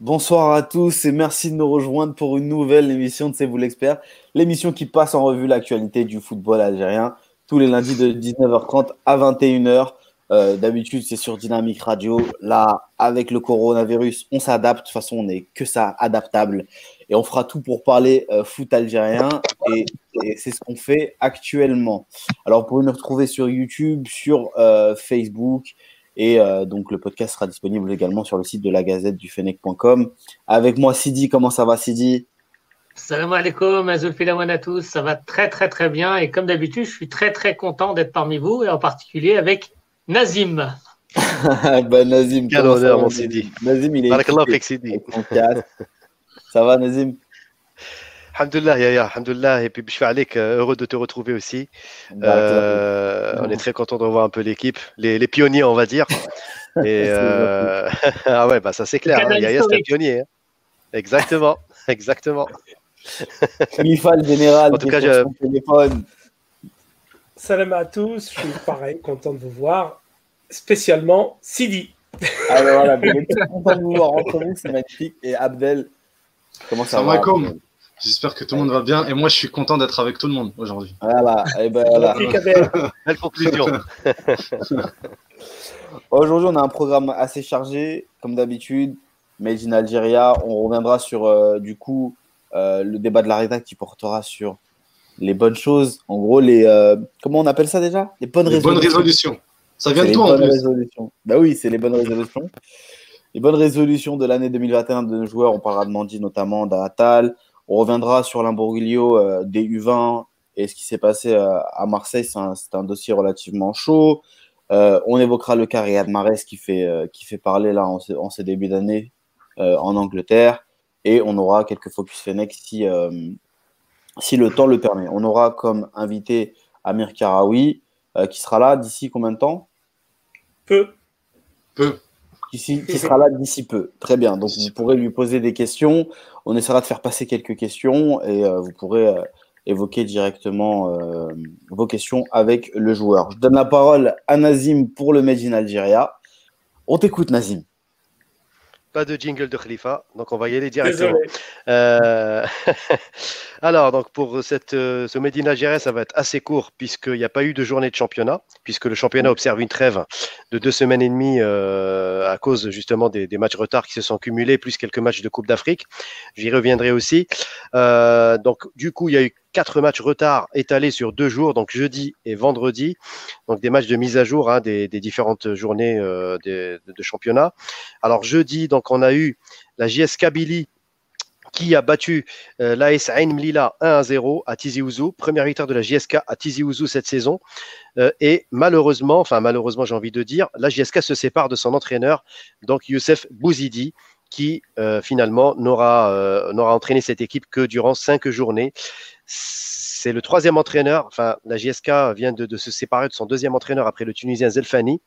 Bonsoir à tous et merci de nous rejoindre pour une nouvelle émission de C'est vous l'expert, l'émission qui passe en revue l'actualité du football algérien tous les lundis de 19h30 à 21h. Euh, d'habitude, c'est sur Dynamique Radio. Là, avec le coronavirus, on s'adapte. De toute façon, on n'est que ça, adaptable. Et on fera tout pour parler euh, foot algérien. Et, c'est ce qu'on fait actuellement. Alors, vous pouvez nous retrouver sur YouTube, sur euh, Facebook. Et donc, le podcast sera disponible également sur le site de la gazette du Fennec.com. Avec moi, Sidi. Comment ça va, Sidi? Salam alaikum, à tous. Ça va très, très, très bien. Et comme d'habitude, je suis très, très content d'être parmi vous et en particulier avec Nazim. ben, Nazim, quel honneur, mon Sidi. Nazim, il est. Sidi. Ça va, Nazim? Alhamdulillah, Yaya, Alhamdulillah. Et puis, je suis heureux de te retrouver aussi. Euh, on est très content de revoir un peu l'équipe, les, les, pionniers, on va dire. Et euh... ah ouais, bah ça c'est clair. Hein. Yaya, c'est un pionnier. Hein. Exactement, exactement. Khalifa, le général, en tout cas, je... téléphone. Salam à tous, je suis pareil, content de vous voir, spécialement Sidi. Alors voilà, content de vous voir entre vous, c'est magnifique. Et Abdel, comment ça va? J'espère que tout le monde va bien et moi je suis content d'être avec tout le monde aujourd'hui. Voilà, et ben voilà. Belle conclusion. aujourd'hui on a un programme assez chargé, comme d'habitude. Made in Algeria, on reviendra sur euh, du coup euh, le débat de la rédac qui portera sur les bonnes choses. En gros, les euh, comment on appelle ça déjà? Les bonnes résolutions. Bonnes résolutions. Ça vient de toi en plus. Résolutions. Bah oui, c'est les bonnes résolutions. Les bonnes résolutions de l'année 2021 de nos joueurs. On parlera de Mandi notamment, d'Atal. On reviendra sur l'Imborglio euh, des U20 et ce qui s'est passé à Marseille. C'est un, un, dossier relativement chaud. on évoquera le cas Riyad Mahrez qui fait, qui fait parler là en, en ces débuts d'année en Angleterre. Et on aura quelques focus Fennec si, euh, si le temps le permet. On aura comme invité Amir Karawi, euh, qui sera là d'ici combien de temps? Peu. Peu. Qui, qui sera là d'ici peu. Très bien. Donc vous pourrez lui poser des questions. On essaiera de faire passer quelques questions et euh, vous pourrez évoquer directement vos questions avec le joueur. Je donne la parole à Nazim pour le Made in. On t'écoute, Nazim. Pas de jingle de Khalifa, donc on va y aller directement. Euh, alors, donc pour cette, euh, ce Medina ça va être assez court puisqu'il n'y a pas eu de journée de championnat, puisque le championnat observe une trêve de deux semaines et demie euh, à cause justement des, des, matchs retard qui se sont cumulés, plus quelques matchs de Coupe d'Afrique. J'y reviendrai aussi. donc, du coup, il y a eu quatre matchs retard étalés sur deux jours, donc jeudi et vendredi. Donc des matchs de mise à jour hein, des, différentes journées euh, de, championnat. Alors jeudi, donc on a eu la JS Billy qui a battu euh, l'AS Ain Mlila 1 à 0 à Tizi Ouzou, première victoire de la JSK à Tizi Ouzou cette saison. Euh, et malheureusement, enfin malheureusement j'ai envie de dire, la JSK se sépare de son entraîneur, donc Youssef Bouzidi, qui euh, finalement n'aura n'aura entraîné cette équipe que durant cinq journées. C'est le troisième entraîneur. Enfin, la JSK vient de, se séparer de son deuxième entraîneur après le Tunisien Zelfani.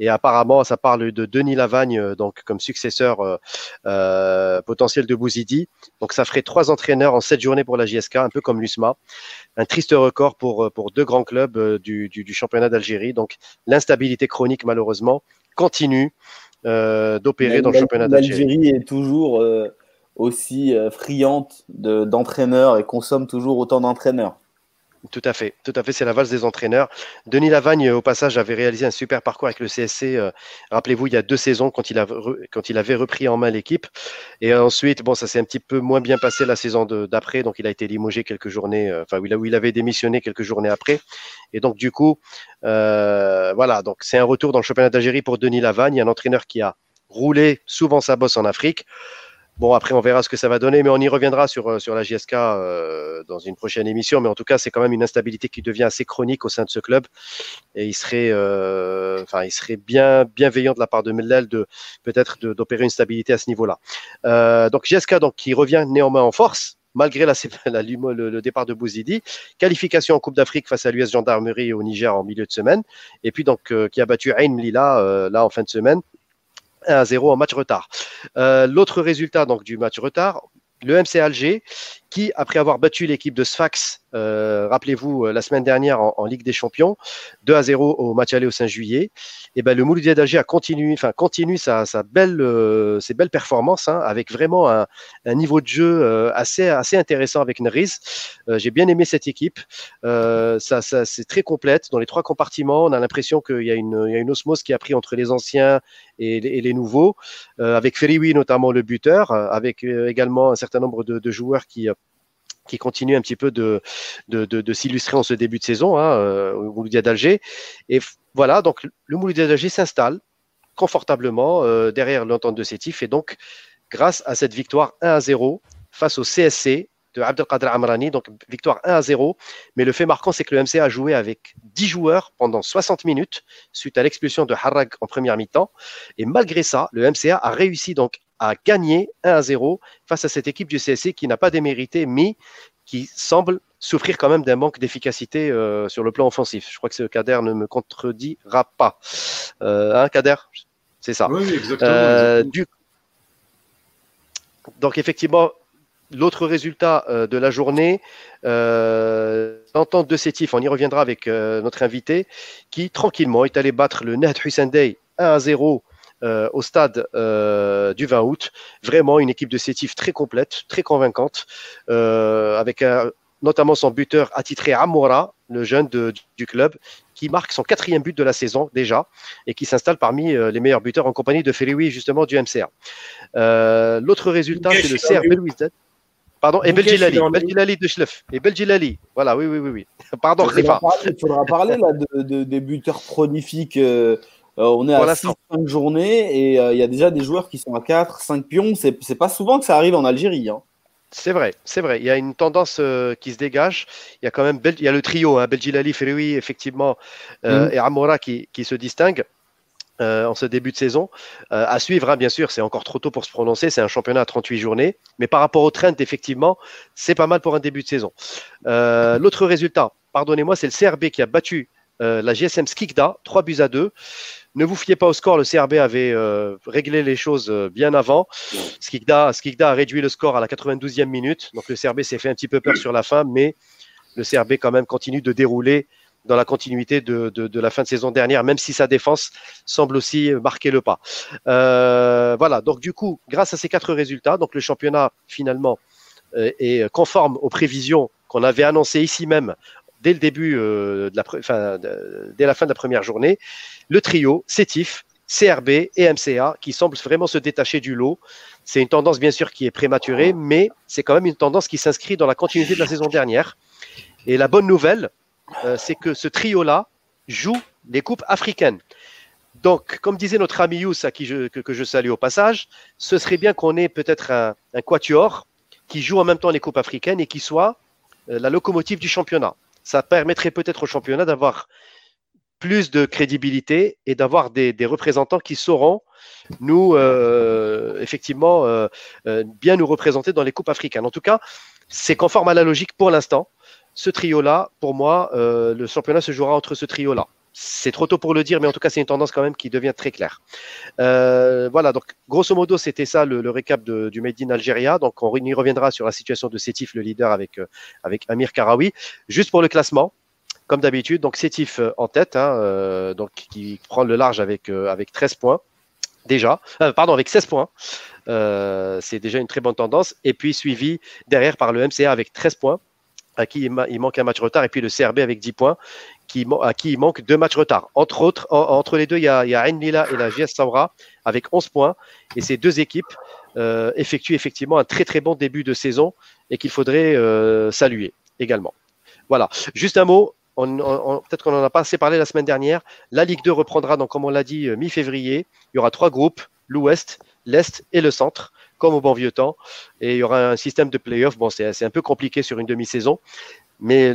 Et apparemment, ça parle de Denis Lavagne, euh, donc comme successeur euh, euh, potentiel de Bouzidi. Donc, ça ferait trois entraîneurs en sept journées pour la JSK, un peu comme l'USMA. Un triste record pour, pour deux grands clubs du, championnat d'Algérie. Donc, l'instabilité chronique, malheureusement, continue d'opérer dans le championnat d'Algérie. L'Algérie est toujours aussi euh, friante d'entraîneurs et consomme toujours autant d'entraîneurs. Tout à fait, tout à fait, c'est la valse des entraîneurs. Denis Lavagne, au passage, avait réalisé un super parcours avec le CSC. Euh, rappelez-vous, il y a deux saisons quand il, quand il avait repris en main l'équipe. Et ensuite, bon, ça s'est un petit peu moins bien passé la saison d'après, donc il a été limogé quelques journées, euh, enfin, où il, avait démissionné quelques journées après. Et donc, du coup, voilà, donc c'est un retour dans le championnat d'Algérie pour Denis Lavagne, un entraîneur qui a roulé souvent sa bosse en Afrique. Bon, après, on verra ce que ça va donner, mais on y reviendra sur, euh, sur la JSK euh, dans une prochaine émission. Mais en tout cas, c'est quand même une instabilité qui devient assez chronique au sein de ce club. Et il serait, euh, il serait bien bienveillant de la part de Mellel de peut-être d'opérer une stabilité à ce niveau-là. donc, JSK, donc, qui revient néanmoins en force, malgré la, le, départ de Bouzidi. Qualification en Coupe d'Afrique face à l'US Gendarmerie au Niger en milieu de semaine. Et puis, donc, qui a battu Ain Mlila là en fin de semaine. 1 à 0 en match retard. Euh, l'autre résultat donc du match retard, le MC Alger, qui, après avoir battu l'équipe de Sfax, euh, rappelez-vous, euh, la semaine dernière en, Ligue des Champions, 2 à 0 au match aller au 5 juillet, et ben, le Mouloudia d'Alger a continué, enfin, continue sa, belle, ses belles performances, hein, avec vraiment un, niveau de jeu assez, assez intéressant avec Neriz. J'ai bien aimé cette équipe. ça, ça c'est très complète. Dans les trois compartiments, on a l'impression qu'il y, y a une osmose qui a pris entre les anciens et, les nouveaux, avec Feriwi notamment le buteur, avec également un certain nombre de, joueurs qui qui continue un petit peu de, de, de, s'illustrer en ce début de saison hein, euh, au Mouloudia d'Alger. Et voilà, donc le Mouloudia d'Alger s'installe confortablement euh, derrière l'entente de Sétif. Et donc, grâce à cette victoire 1 à 0 face au CSC de Abdelkader Amrani, donc victoire 1 à 0. Mais le fait marquant, c'est que le MCA a joué avec 10 joueurs pendant 60 minutes suite à l'expulsion de Harrag en première mi-temps. Et malgré ça, le MCA a réussi donc a gagné 1 à 0 face à cette équipe du CSC qui n'a pas démérité, mais qui semble souffrir quand même d'un manque d'efficacité euh, sur le plan offensif. Je crois que ce Kader ne me contredira pas. Euh, hein, Kader? C'est ça. Oui, exactement. Euh, donc, effectivement, l'autre résultat de la journée, l'entente de Sétif, on y reviendra avec notre invité, qui tranquillement est allé battre le Net Hussein Day 1 à 0 euh, au stade euh, du 20 août. Vraiment une équipe de Sétif très complète, très convaincante, euh, avec notamment son buteur attitré Amoura, le jeune du club, qui marque son quatrième but de la saison déjà et qui s'installe parmi les meilleurs buteurs en compagnie de Feliwi justement du MCR. L'autre résultat, c'est le CR Belouizdad. Pardon, et Beljilali, Beljilali de Schleff. Et Beljilali, voilà, oui, oui, oui. oui. Pardon, il faudra, parler, là de, des buteurs prolifiques euh, on est à 5 journées et euh, il y a déjà des joueurs qui sont à 4, 5 pions. C'est pas souvent que ça arrive en Algérie. Hein. C'est vrai, c'est vrai. Il y a une tendance euh, qui se dégage. Il y a quand même il y a le trio, hein, Beljilali, Feroui, effectivement, mm. et Amora qui, se distinguent. En ce début de saison. à suivre, hein, bien sûr, c'est encore trop tôt pour se prononcer. C'est un championnat à 38 journées. Mais par rapport au trend, effectivement, c'est pas mal pour un début de saison. L'autre résultat, pardonnez-moi, c'est le CRB qui a battu la GSM Skikda, 3 buts à 2. Ne vous fiez pas au score, le CRB avait euh, réglé les choses euh, bien avant. Skikda, a réduit le score à la 92e minute, donc le CRB s'est fait un petit peu peur sur la fin, mais le CRB quand même continue de dérouler dans la continuité de, la fin de saison dernière, même si sa défense semble aussi marquer le pas. Euh, voilà, donc du coup, grâce à ces quatre résultats, donc le championnat finalement est conforme aux prévisions qu'on avait annoncées ici même dès le début de la, fin, de la première journée le trio CETIF, CRB et MCA qui semblent vraiment se détacher du lot. C'est une tendance bien sûr qui est prématurée, mais c'est quand même une tendance qui s'inscrit dans la continuité de la saison dernière. Et la bonne nouvelle, euh, c'est que ce trio-là joue les coupes africaines. Donc, comme disait notre ami Yous, que, je salue au passage, ce serait bien qu'on ait peut-être un, quatuor qui joue en même temps les coupes africaines et qui soit euh, la locomotive du championnat. Ça permettrait peut-être au championnat d'avoir plus de crédibilité et d'avoir des, représentants qui sauront nous, euh, effectivement, bien nous représenter dans les coupes africaines. En tout cas, c'est conforme à la logique pour l'instant. Ce trio-là, pour moi, le championnat se jouera entre ce trio-là. C'est trop tôt pour le dire, mais en tout cas, c'est une tendance quand même qui devient très claire. voilà, donc grosso modo, c'était ça le, récap du Made in Algeria. Donc, on y reviendra sur la situation de Sétif, le leader, avec, avec Amir Karawi. Juste pour le classement, comme d'habitude. Donc Sétif euh, en tête, hein, euh, qui prend le large avec, euh, avec 13 points déjà, pardon, avec 16 points. c'est déjà une très bonne tendance. Et puis suivi derrière par le MCA avec 13 points, à qui il, manque un match retard, et puis le CRB avec 10 points, qui, à qui il manque deux matchs retard. Entre autres, entre les deux, il y a, il y a Lila et la GS Saura avec 11 points. Et ces deux équipes effectuent effectivement un très très bon début de saison et qu'il faudrait saluer également. Voilà, juste un mot, peut-être qu'on n'en a pas assez parlé la semaine dernière. La Ligue 2 reprendra, donc, comme on l'a dit, euh, mi-février. Il y aura trois groupes, l'Ouest, l'Est et le Centre, comme au bon vieux temps. Et il y aura un système de play-off. Bon, c'est un peu compliqué sur une demi-saison. Mais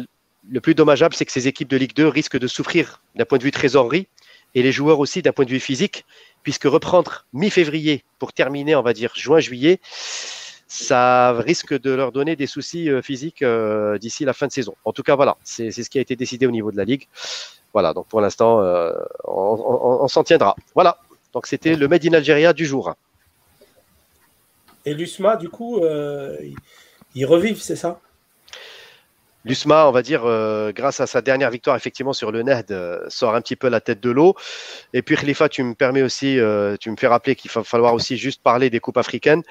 le plus dommageable, c'est que ces équipes de Ligue 2 risquent de souffrir d'un point de vue trésorerie et les joueurs aussi d'un point de vue physique, puisque reprendre mi-février pour terminer, on va dire, juin-juillet, ça risque de leur donner des soucis euh, physiques euh, d'ici la fin de saison. En tout cas, voilà, c'est ce qui a été décidé au niveau de la Ligue. Voilà, donc pour l'instant, euh, on, s'en tiendra. Voilà, donc c'était le Made in Algeria du jour. Et l'USMA, du coup, ils revivent, c'est ça? L'USMA, on va dire, euh, grâce à sa dernière victoire effectivement sur le NED, euh, sort un petit peu la tête de l'eau. Et puis Khalifa, tu me permets aussi, euh, tu me fais rappeler qu'il va falloir aussi juste parler des coupes africaines,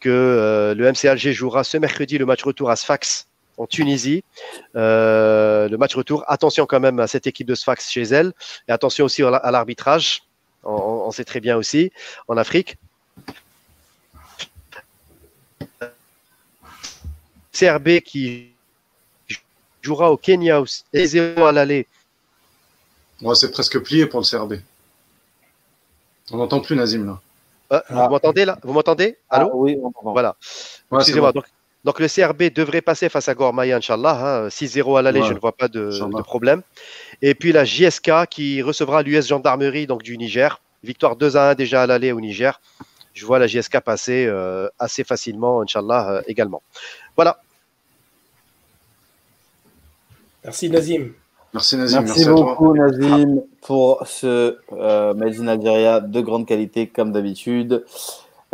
que le MC Alger jouera ce mercredi le match retour à Sfax en Tunisie. le match retour, attention quand même à cette équipe de Sfax chez elle, et attention aussi à l'arbitrage, on sait très bien aussi, en Afrique. CRB qui jouera au Kenya et 0 à l'aller. C'est presque plié pour le CRB. On n'entend plus Nazim là. Euh, vous m'entendez là? Vous m'entendez? Allô? ah, Oui, Voilà. Excusez-moi. Donc, le CRB devrait passer face à Gormaya, Inch'Allah. 6-0 hein. à l'aller, je ne vois pas de, problème. Et puis la JSK qui recevra l'US Gendarmerie donc, du Niger. Victoire 2 à 1 déjà à l'aller au Niger. Je vois la JSK passer euh, assez facilement, Inch'Allah, euh, également. Voilà. Merci Nazim. Merci Nazim. Merci, beaucoup Nazim pour ce euh, Algeria de grande qualité comme d'habitude.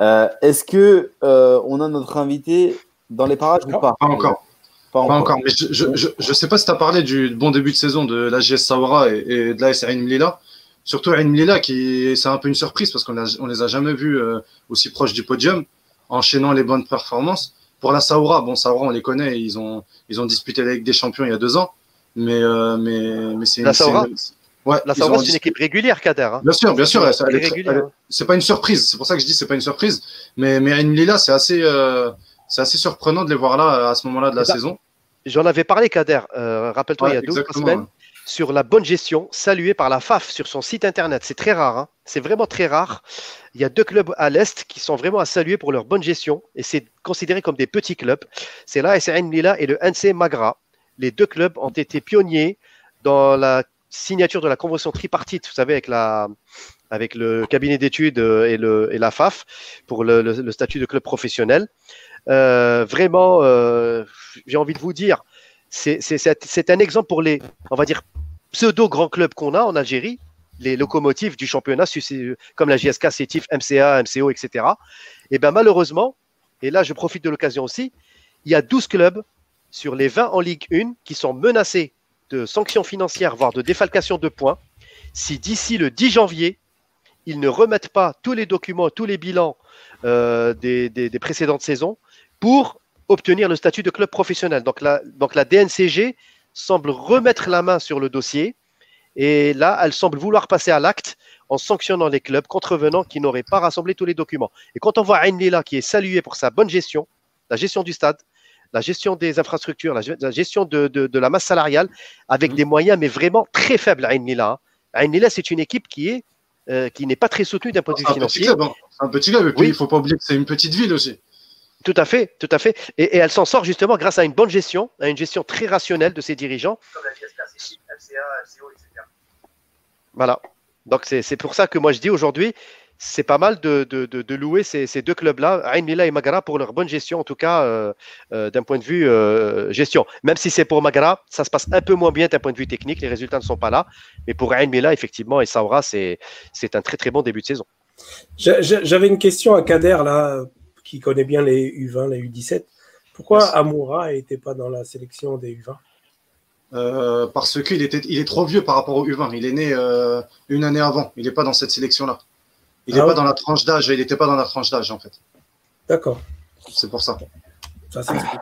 Euh, est-ce que euh, on a notre invité dans les parages ou pas? Pas encore. Pas encore. Mais je ne sais pas si tu as parlé du bon début de saison de la GS Sawara et, de la SRN Mlila. Surtout Ain Mlila, qui c'est un peu une surprise parce qu'on ne les a jamais vus euh, aussi proches du podium, enchaînant les bonnes performances. Pour la Saoura, bon, Saoura, on les connaît, ils ont, ils ont disputé avec des champions il y a deux ans. Mais, euh, mais, mais c'est La Saoura Ouais, la Saoura, c'est une équipe régulière, Kader. Hein. Bien sûr, bien sûr. C'est pas une surprise. C'est pour ça que je dis c'est pas une surprise. Mais, mais Lila, c'est assez, euh, c'est assez surprenant de les voir là à ce moment-là de la saison. J'en avais parlé, Kader. Euh, rappelle-toi, il y a deux semaines sur la bonne gestion, saluée par la FAF sur son site internet. C'est très rare, hein. c'est vraiment très rare. Il y a deux clubs à l'Est qui sont vraiment à saluer pour leur bonne gestion et c'est considéré comme des petits clubs. C'est là SRN Lila et le NC Magra. Les deux clubs ont été pionniers dans la signature de la convention tripartite, vous savez, avec, la, le cabinet d'études et, le, et la FAF pour le, statut de club professionnel. Euh, vraiment, euh, j'ai envie de vous dire, c'est un exemple pour les, on va dire, pseudo grands clubs qu'on a en Algérie, les locomotives du championnat, comme la JSK, CETIF, MCA, MCO, etc. Et bien malheureusement, et là je profite de l'occasion aussi, il y a 12 clubs sur les 20 en Ligue 1 qui sont menacés de sanctions financières, voire de défalcation de points, si d'ici le 10 janvier, ils ne remettent pas tous les documents, tous les bilans euh, des, précédentes saisons pour obtenir le statut de club professionnel. Donc la, donc la DNCG semble remettre la main sur le dossier et là, elle semble vouloir passer à l'acte en sanctionnant les clubs contrevenants qui n'auraient pas rassemblé tous les documents. Et quand on voit Ain Lila qui est salué pour sa bonne gestion, la gestion du stade, la gestion des infrastructures, la, gestion de, la masse salariale, avec mmh. des moyens mais vraiment très faibles à Ain Lila. Ain Lila, c'est une équipe qui est euh, qui n'est pas très soutenue d'un point de vue financier. Hein. C'est un petit club, et puis il ne faut pas oublier que c'est une petite ville aussi. Tout à fait, tout à fait. Et, elle s'en sort justement grâce à une bonne gestion, à une gestion très rationnelle de ses dirigeants. Comme la Voilà. Donc c'est pour ça que moi je dis aujourd'hui, c'est pas mal de, de, louer ces, ces deux clubs-là, Ain Mila et Magara, pour leur bonne gestion, en tout cas euh, euh, d'un point de vue euh, gestion. Même si c'est pour Magara, ça se passe un peu moins bien d'un point de vue technique, les résultats ne sont pas là. Mais pour Ain Mila, effectivement, et Saoura, c'est un très très bon début de saison. J'avais une question à Kader, là, qui connaît bien les U20, les U17. Pourquoi Amoura n'était pas dans la sélection des U20 euh, Parce qu'il était, il est trop vieux par rapport au U20. Il est né euh, une année avant. Il n'est pas dans cette sélection-là. Il n'est ah pas dans la tranche d'âge. Il n'était pas dans la tranche d'âge, en fait. D'accord. C'est pour ça. Ça s'explique.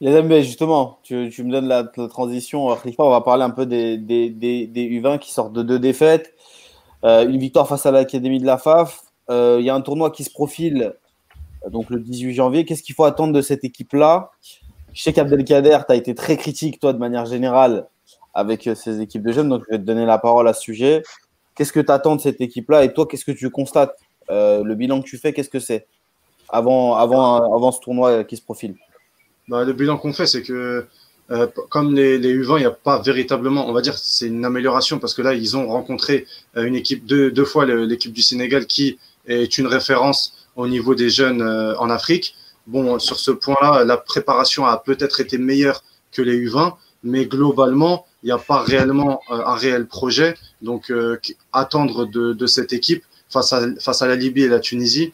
Les amis, justement, tu, me donnes la, transition. on va parler un peu des, des, U20 qui sortent de deux défaites. Euh, une victoire face à l'Académie de la FAF, il y a un tournoi qui se profile euh, donc le 18 janvier. Qu'est-ce qu'il faut attendre de cette équipe-là? Je sais qu'Abdelkader, tu as été très critique, toi, de manière générale, avec euh, ces équipes de jeunes. Donc, je vais te donner la parole à ce sujet. Qu'est-ce que tu attends de cette équipe-là? Et toi, qu'est-ce que tu constates? Le bilan que tu fais, qu'est-ce que c'est? Avant, avant, avant ce tournoi qui se profile bah, Le bilan qu'on fait, c'est que comme les, U20, il n'y a pas véritablement, on va dire, c'est une amélioration parce que là, ils ont rencontré une équipe deux, deux fois l'équipe du Sénégal qui est une référence au niveau des jeunes euh, en Afrique. Bon, sur ce point-là, la préparation a peut-être été meilleure que les U20, mais globalement, il n'y a pas réellement euh, un réel projet. Donc, euh, attendre de, de, cette équipe face à, face à la Libye et la Tunisie,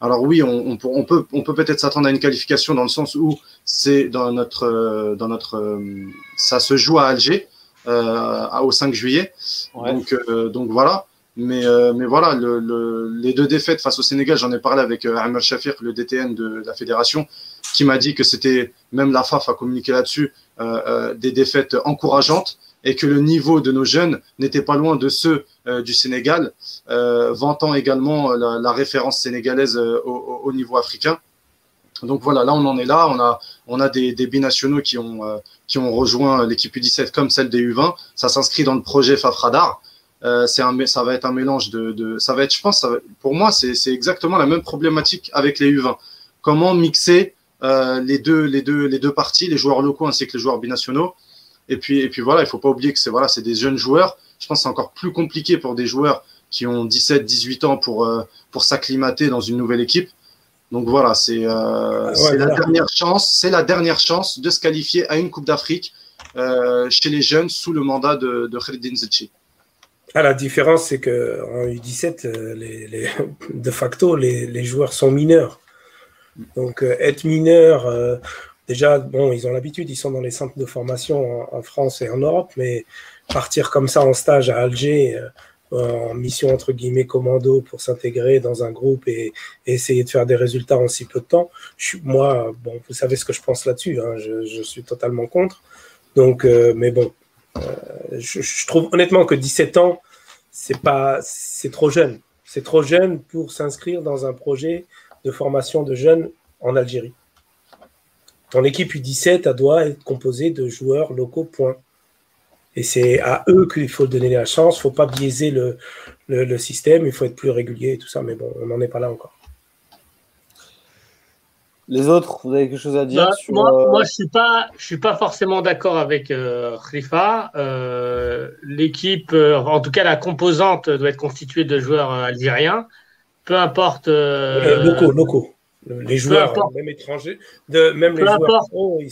Alors oui, on, peut on peut peut-être s'attendre à une qualification dans le sens où c'est dans notre dans notre ça se joue à Alger au 5 juillet. Donc donc voilà. Mais, mais voilà, les deux défaites face au Sénégal, j'en ai parlé avec Amel Shafir, le DTN de la fédération, qui m'a dit que c'était, même la FAF a communiqué là-dessus, des défaites encourageantes et que le niveau de nos jeunes n'était pas loin de ceux euh, du Sénégal, euh, vantant également euh, la, référence sénégalaise au, niveau africain. Donc voilà, là on en est là, on a, on a des, binationaux qui ont, qui ont rejoint l'équipe U17 comme celle des U20. Ça s'inscrit dans le projet Fafradar. c'est un, ça va être un mélange de, ça va être, je pense, pour moi, c'est exactement la même problématique avec les U20. Comment mixer les deux, les deux, les deux parties, les joueurs locaux ainsi que les joueurs binationaux, et puis, et puis voilà, il faut pas oublier que c'est voilà, c'est des jeunes joueurs. Je pense que c'est encore plus compliqué pour des joueurs qui ont 17, 18 ans pour, euh, pour s'acclimater dans une nouvelle équipe. Donc voilà, c'est euh, la dernière chance, c'est la dernière chance de se qualifier à une Coupe d'Afrique euh, chez les jeunes sous le mandat de, de Kherdin Ah, la différence, c'est qu'en U17, les, les, de facto, les, joueurs sont mineurs. Donc, être mineur, déjà, bon, ils ont l'habitude, ils sont dans les centres de formation en, France et en Europe, mais partir comme ça en stage à Alger, euh, en mission entre guillemets commando pour s'intégrer dans un groupe et, essayer de faire des résultats en si peu de temps, moi, bon, vous savez ce que je pense là-dessus, hein, je, suis totalement contre. Donc, euh, mais bon, euh, je, je, trouve honnêtement que 17 ans, c'est pas, c'est trop jeune. C'est trop jeune pour s'inscrire dans un projet de formation de jeunes en Algérie. Ton équipe U17 doit être composée de joueurs locaux, point. Et c'est à eux qu'il faut donner la chance. Il ne faut pas biaiser le, système. Il faut être plus régulier et tout ça. Mais bon, on n'en est pas là encore. Les autres, vous avez quelque chose à dire bah, moi, euh, moi, je ne suis, pas, je suis pas forcément d'accord avec euh, Rifa. Euh, l'équipe, en tout cas la composante, doit être constituée de joueurs algériens. Peu importe. locaux, locaux les joueurs, même étrangers, de, même peu les importe,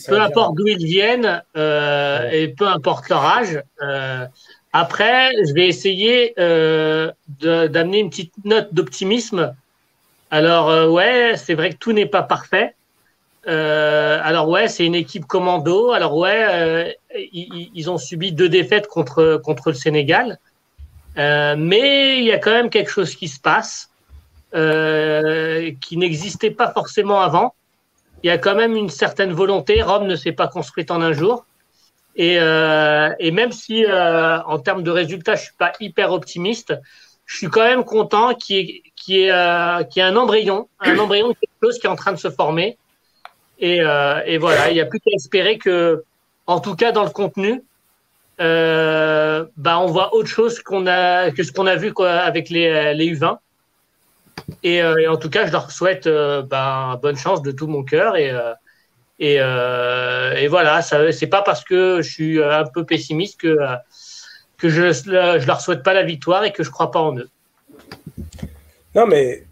peu importe d'où ils viennent euh, et peu importe leur âge. Euh, après, je vais essayer euh, d'amener une petite note d'optimisme. Alors euh, ouais, c'est vrai que tout n'est pas parfait. Euh, alors ouais, c'est une équipe commando. Alors ouais, euh, ils, ont subi deux défaites contre contre le Sénégal, mais il y a quand même quelque chose qui se passe. Euh, qui n'existait pas forcément avant. Il y a quand même une certaine volonté. Rome ne s'est pas construite en un jour. Et, euh, même si euh, en termes de résultats, je suis pas hyper optimiste, je suis quand même content qu'il y ait, qu'il y ait, euh, ait un embryon, un embryon de quelque chose qui est en train de se former. Et, euh, et voilà, il n'y a plus qu'à espérer que, en tout cas dans le contenu, euh, bah on voit autre chose qu'on a que ce qu'on a vu quoi, avec les, les U20. Euh, et, en tout cas, je leur souhaite ben, bonne chance de tout mon cœur. Et, et, et, voilà, ce n'est pas parce que je suis un peu pessimiste que, que je ne leur souhaite pas la victoire et que je ne crois pas en eux. Non, mais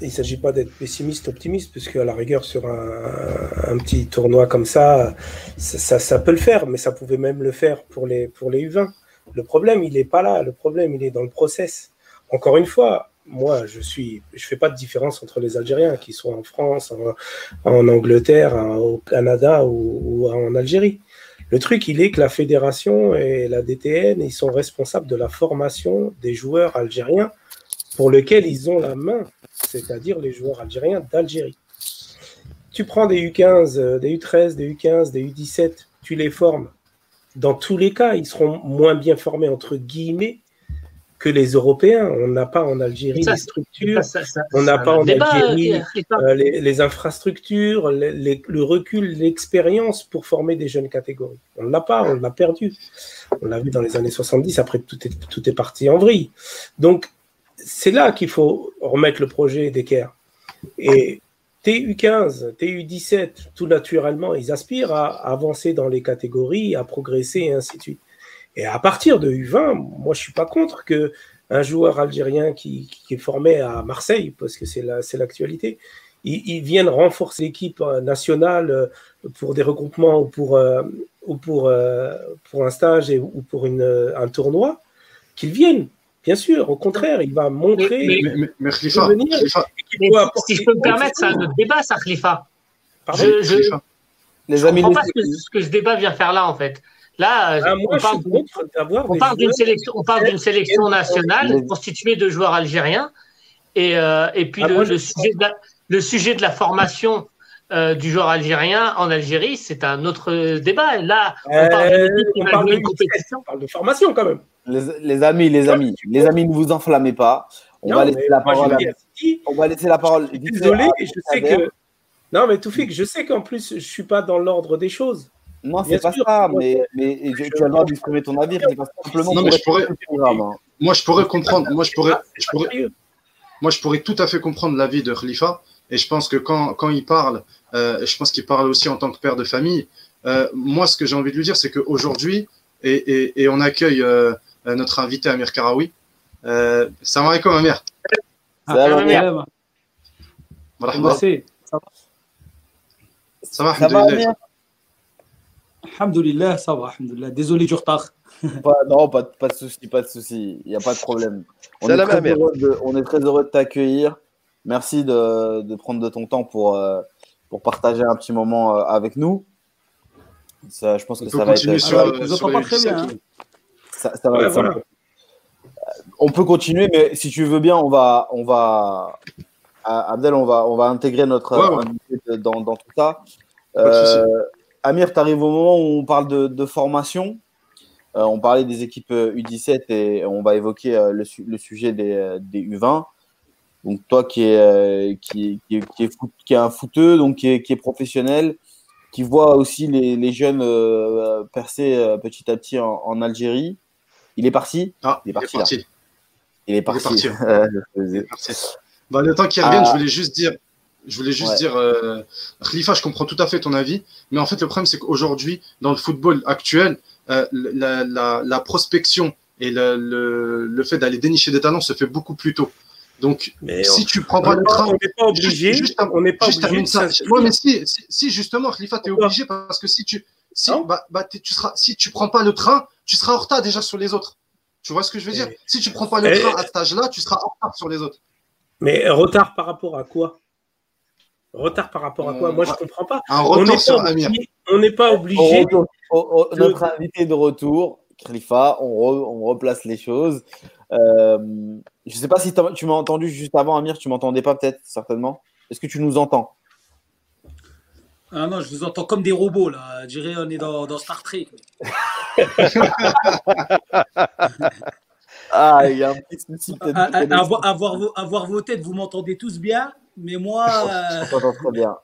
il ne s'agit pas d'être pessimiste, optimiste, puisque à la rigueur, sur un, petit tournoi comme ça ça, peut le faire, mais ça pouvait même le faire pour les, pour les U20. Le problème, il n'est pas là. Le problème, il est dans le process. Encore une fois, moi, je suis, je fais pas de différence entre les Algériens qui sont en France, en, Angleterre, au Canada ou, en Algérie. Le truc, il est que la fédération et la DTN, ils sont responsables de la formation des joueurs algériens pour lesquels ils ont la main, c'est-à-dire les joueurs algériens d'Algérie. Tu prends des U15, des U13, des U15, des U17, tu les formes. Dans tous les cas, ils seront moins bien formés, entre guillemets, que les Européens. On n'a pas en Algérie les structures, on n'a pas en Algérie euh, les, infrastructures, le recul, l'expérience pour former des jeunes catégories. On ne l'a pas, on l'a perdu. On l'a vu dans les années 70, après tout est, tout est parti en vrille. Donc, c'est là qu'il faut remettre le projet d'équerre. Et TU15, TU17, tout naturellement, ils aspirent à avancer dans les catégories, à progresser et ainsi de suite. Et à partir de U20, moi, je suis pas contre que un joueur algérien qui, est formé à Marseille, parce que c'est l'actualité, il, vienne renforcer l'équipe nationale euh, pour des regroupements ou pour, euh, ou pour, euh, pour un stage ou pour une, un tournoi, qu'il vienne. Bien sûr, au contraire, il va montrer. Mais, mais, mais Khalifa, mais si je peux me permettre, c'est un autre débat, ça, Khalifa. Pardon, je, je, Les amis, comprends pas ce que, ce que, ce débat vient faire là, en fait. Là, ah, moi, on, parle, on parle d'une sélection, on parle d'une sélection nationale constituée de joueurs algériens. Et, euh, et puis ah, le, moi, le, sujet de la, le, sujet de la, formation euh, du joueur algérien en Algérie, c'est un autre débat. Là, on parle, euh, on parle de, compétition. On parle de formation quand même. Les, les amis, les amis, les amis, ne vous enflammez pas. On, non, va, laisser la parole à... on va laisser la parole. Désolé, je sais que. Non, mais Toufik, je sais qu'en plus, je ne suis pas dans l'ordre des choses. Non, c'est pas ça, mais, mais tu as le droit d'exprimer ton avis. C'est pas simplement non, mais je pourrais, hein. moi, je pourrais comprendre. Moi, je pourrais, je pourrais, moi, je pourrais tout à fait comprendre l'avis de Khalifa. Et je pense que quand, quand il parle, euh, je pense qu'il parle aussi en tant que père de famille. Euh, moi, ce que j'ai envie de lui dire, c'est qu'aujourd'hui, et, et, et, on accueille euh, notre invité Amir Karawi. Euh, salam alaikum, Amir. Salam alaikum. Ça va, ça va, Amir? Alhamdulillah, ça va, alhamdulillah. Désolé du retard. non, pas, pas de souci, pas de souci. Il n'y a pas de problème. On, est très, de, on est très heureux de t'accueillir. Merci de, de, prendre de ton temps pour, euh, pour partager un petit moment euh, avec nous. Ça, je pense que ça va être. Sur, ah, pas très bien. Hein. Ça, ça va ouais, être voilà. On peut continuer, mais si tu veux bien, on va, on va, Abdel, on va, on va intégrer notre ouais, dans, dans, tout ça. Euh, Amir, tu arrives au moment où on parle de, de formation. Euh, on parlait des équipes U17 et on va évoquer euh, le, le, sujet des, des, U20. Donc toi qui est, euh, qui, qui, qui, est foot, qui est un footeux, donc qui est, qui est professionnel, qui voit aussi les, les jeunes euh, percer euh, petit à petit en, en, Algérie. Il est parti Ah, il est parti. Il est parti. Il est parti. Il est parti. il est parti. Bah, le temps qu'il revienne, ah. je voulais juste dire, je voulais juste ouais. dire, euh, Khalifa, je comprends tout à fait ton avis, mais en fait, le problème, c'est qu'aujourd'hui, dans le football actuel, euh, la, la, la, prospection et le, le, le fait d'aller dénicher des talents se fait beaucoup plus tôt. Donc, mais si on, tu prends pas le train, on n'est pas obligé. Juste, juste, on n'est pas obligé. Ça. Ouais, mais si, si, si justement, Khalifa, tu es obligé parce que si tu, si, bah, bah, tu seras, si tu prends pas le train, tu seras en retard déjà sur les autres. Tu vois ce que je veux dire? Et... Si tu prends pas le et... train à cet âge-là, tu seras en retard sur les autres. Mais retard par rapport à quoi? Retard par rapport à quoi? Moi, je ne comprends pas. Un retour sur Amir. On n'est pas obligé. Au, au, au, de... Notre invité de retour, Khalifa, on, re, on, replace les choses. Euh, je ne sais pas si tu m'as entendu juste avant, Amir, tu m'entendais pas peut-être, certainement. Est-ce que tu nous entends? Ah non, je vous entends comme des robots, là. Je dirais on est dans, dans Star Trek. ah, il y a un petit souci. Avoir, avoir, vos, avoir vos têtes, vous m'entendez tous bien, mais moi. Euh... On t'entend très bien.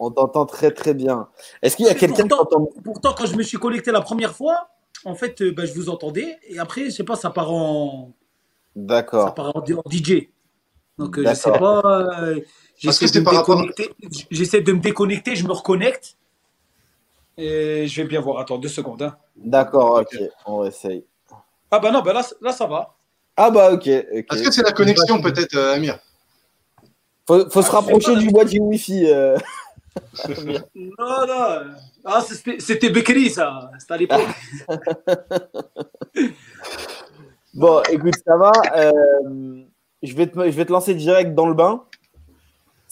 On t'entend très très bien. Est-ce qu'il y a quelqu'un qui entend Pourtant, quand je me suis connecté la première fois, en fait, euh, bah, je vous entendais, et après, je sais pas, ça part en. D'accord. Ça part en, DJ. Donc, euh, je sais pas. Euh, J'essaie de, me déconnecter. J'essaie de me déconnecter, je me reconnecte. Et je vais bien voir. Attends, deux secondes. Hein. D'accord, ok, on essaye. Ah bah non, bah là, là ça va. Ah bah ok. okay. Est-ce que c'est la connexion peut-être, euh, Amir? Faut, faut ah, se rapprocher du boîtier Wi-Fi. Euh... non, non. Ah, c'était Bekri, ça. C'était à l'époque. bon, écoute, ça va. Euh, je, vais te, je vais te lancer direct dans le bain.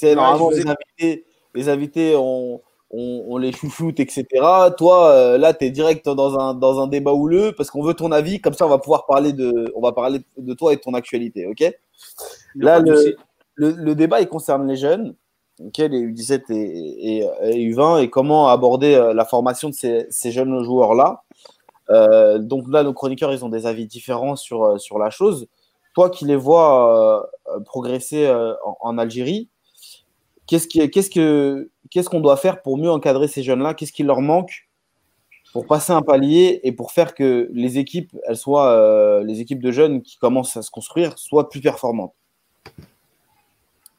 Normalement, les invités, les invités on, on, on, les chouchoute, etc. Toi, euh, là, tu es direct dans un, dans un débat houleux parce qu'on veut ton avis. Comme ça, on va pouvoir parler de, on va parler de toi et de ton actualité. OK? Là, le, le, le, débat, il concerne les jeunes, okay, les U17 et, et, et, U20, et comment aborder euh, la formation de ces, ces jeunes joueurs-là. Euh, donc là, nos chroniqueurs, ils ont des avis différents sur, sur la chose. Toi qui les vois euh, progresser en, en Algérie, Qu'est-ce qu'on qu que, qu qu'on doit faire pour mieux encadrer ces jeunes-là? Qu'est-ce qui leur manque pour passer un palier et pour faire que les équipes, elles soient, euh, les équipes de jeunes qui commencent à se construire, soient plus performantes?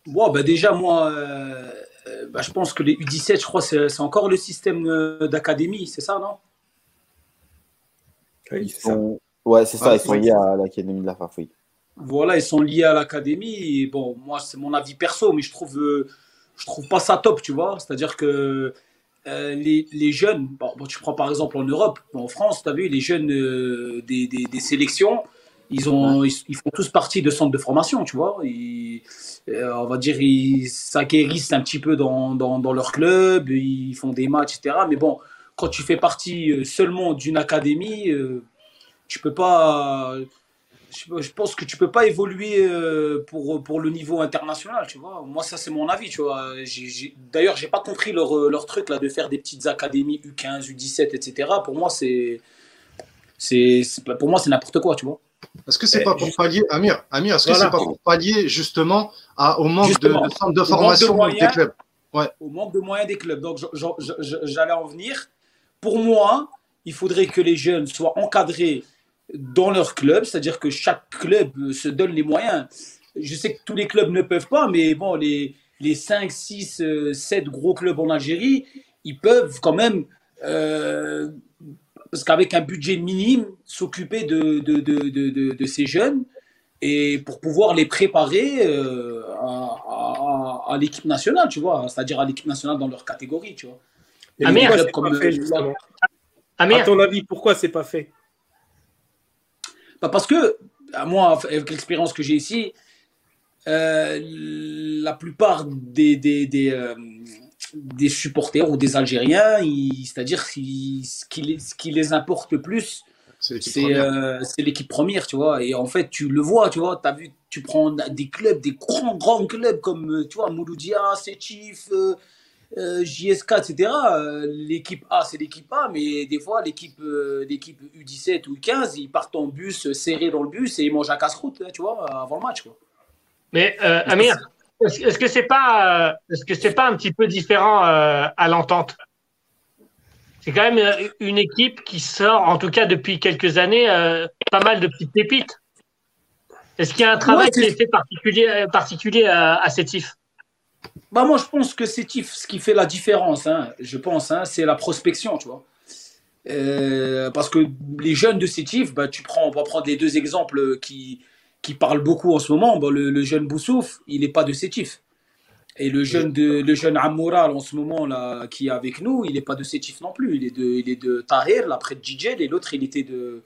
Bon, bah Déjà, moi, euh, bah, je pense que les U17, je crois, c'est encore le système euh, d'académie, c'est ça, non? Oui, ils sont... Ouais, c'est ça, ils sont liés à l'académie de la FAF, Voilà, ils sont liés à l'académie. Bon, moi, c'est mon avis perso, mais je trouve euh, je trouve pas ça top, tu vois. C'est-à-dire que euh, les, les, jeunes, bon, bon, tu prends par exemple en Europe, en France, tu as vu, les jeunes euh, des, des, des, sélections, Ils, ont, ils, font tous partie de centres de formation, tu vois. Euh, on va dire, ils s'acquérissent un petit peu dans, dans, dans, leur club, ils font des matchs, etc. Mais bon, quand tu fais partie seulement d'une académie, tu peux pas. Je pense que tu peux pas évoluer pour, pour le niveau international, tu vois. Moi, ça, c'est mon avis, tu vois. D'ailleurs, j'ai pas compris leur, leur truc là de faire des petites académies U15, U17, etc. Pour moi, c'est. Pour moi, c'est n'importe quoi, tu vois. Est-ce que c'est pas pour pallier, Amir, Amir, est-ce que c'est pas pour pallier justement à, au manque de, centres de formation des clubs? Ouais. Au manque de moyens des clubs. Donc j'allais en venir. Pour moi, il faudrait que les jeunes soient encadrés dans leur club, c'est-à-dire que chaque club se donne les moyens. Je sais que tous les clubs ne peuvent pas, mais bon, les, les 5, 6, 7 gros clubs en Algérie, ils peuvent quand même euh, parce qu'avec un budget minime, s'occuper de, de, de, de, ces jeunes et pour pouvoir les préparer euh, à, à, l'équipe nationale, tu vois, c'est-à-dire à, l'équipe nationale dans leur catégorie, tu vois. Amir, à ton avis, pourquoi c'est pas fait? Bah Parce que, à moi, avec l'expérience que j'ai ici, euh, la plupart des, des, des, euh, des supporters ou des Algériens, c'est-à-dire ce qui, qui, les importe le plus, euh, c'est l'équipe première, tu vois. Et en fait, tu le vois, tu vois, as vu, tu prends des clubs, des grands, grands clubs comme, tu vois, Mouloudia, Séchif, euh, JSK, etc. L'équipe A, c'est l'équipe A, mais des fois, l'équipe l'équipe U17 ou U15, ils partent en bus, serrés dans le bus et ils mangent un casse-croûte, tu vois, avant le match, quoi. Mais Amir, est-ce que c'est pas, euh, est-ce que c'est pas un petit peu différent euh, à l'entente? C'est quand même euh, une équipe qui sort, en tout cas depuis quelques années, pas mal de petites pépites. Est-ce qu'il y a un travail qui est fait particulier, particulier à, à Sétif? Bah moi je pense que Sétif, ce qui fait la différence, hein, je pense, hein, c'est la prospection, tu vois. parce que les jeunes de Sétif, bah, tu prends, on va prendre les deux exemples qui, qui parle beaucoup en ce moment, le, jeune Boussouf, il n'est pas de Sétif. Et le jeune, de, le jeune Amoural en ce moment là, qui est avec nous, il n'est pas de Sétif non plus. Il est de, il est de Tahir, là, près de Djidjel, et l'autre, il était de.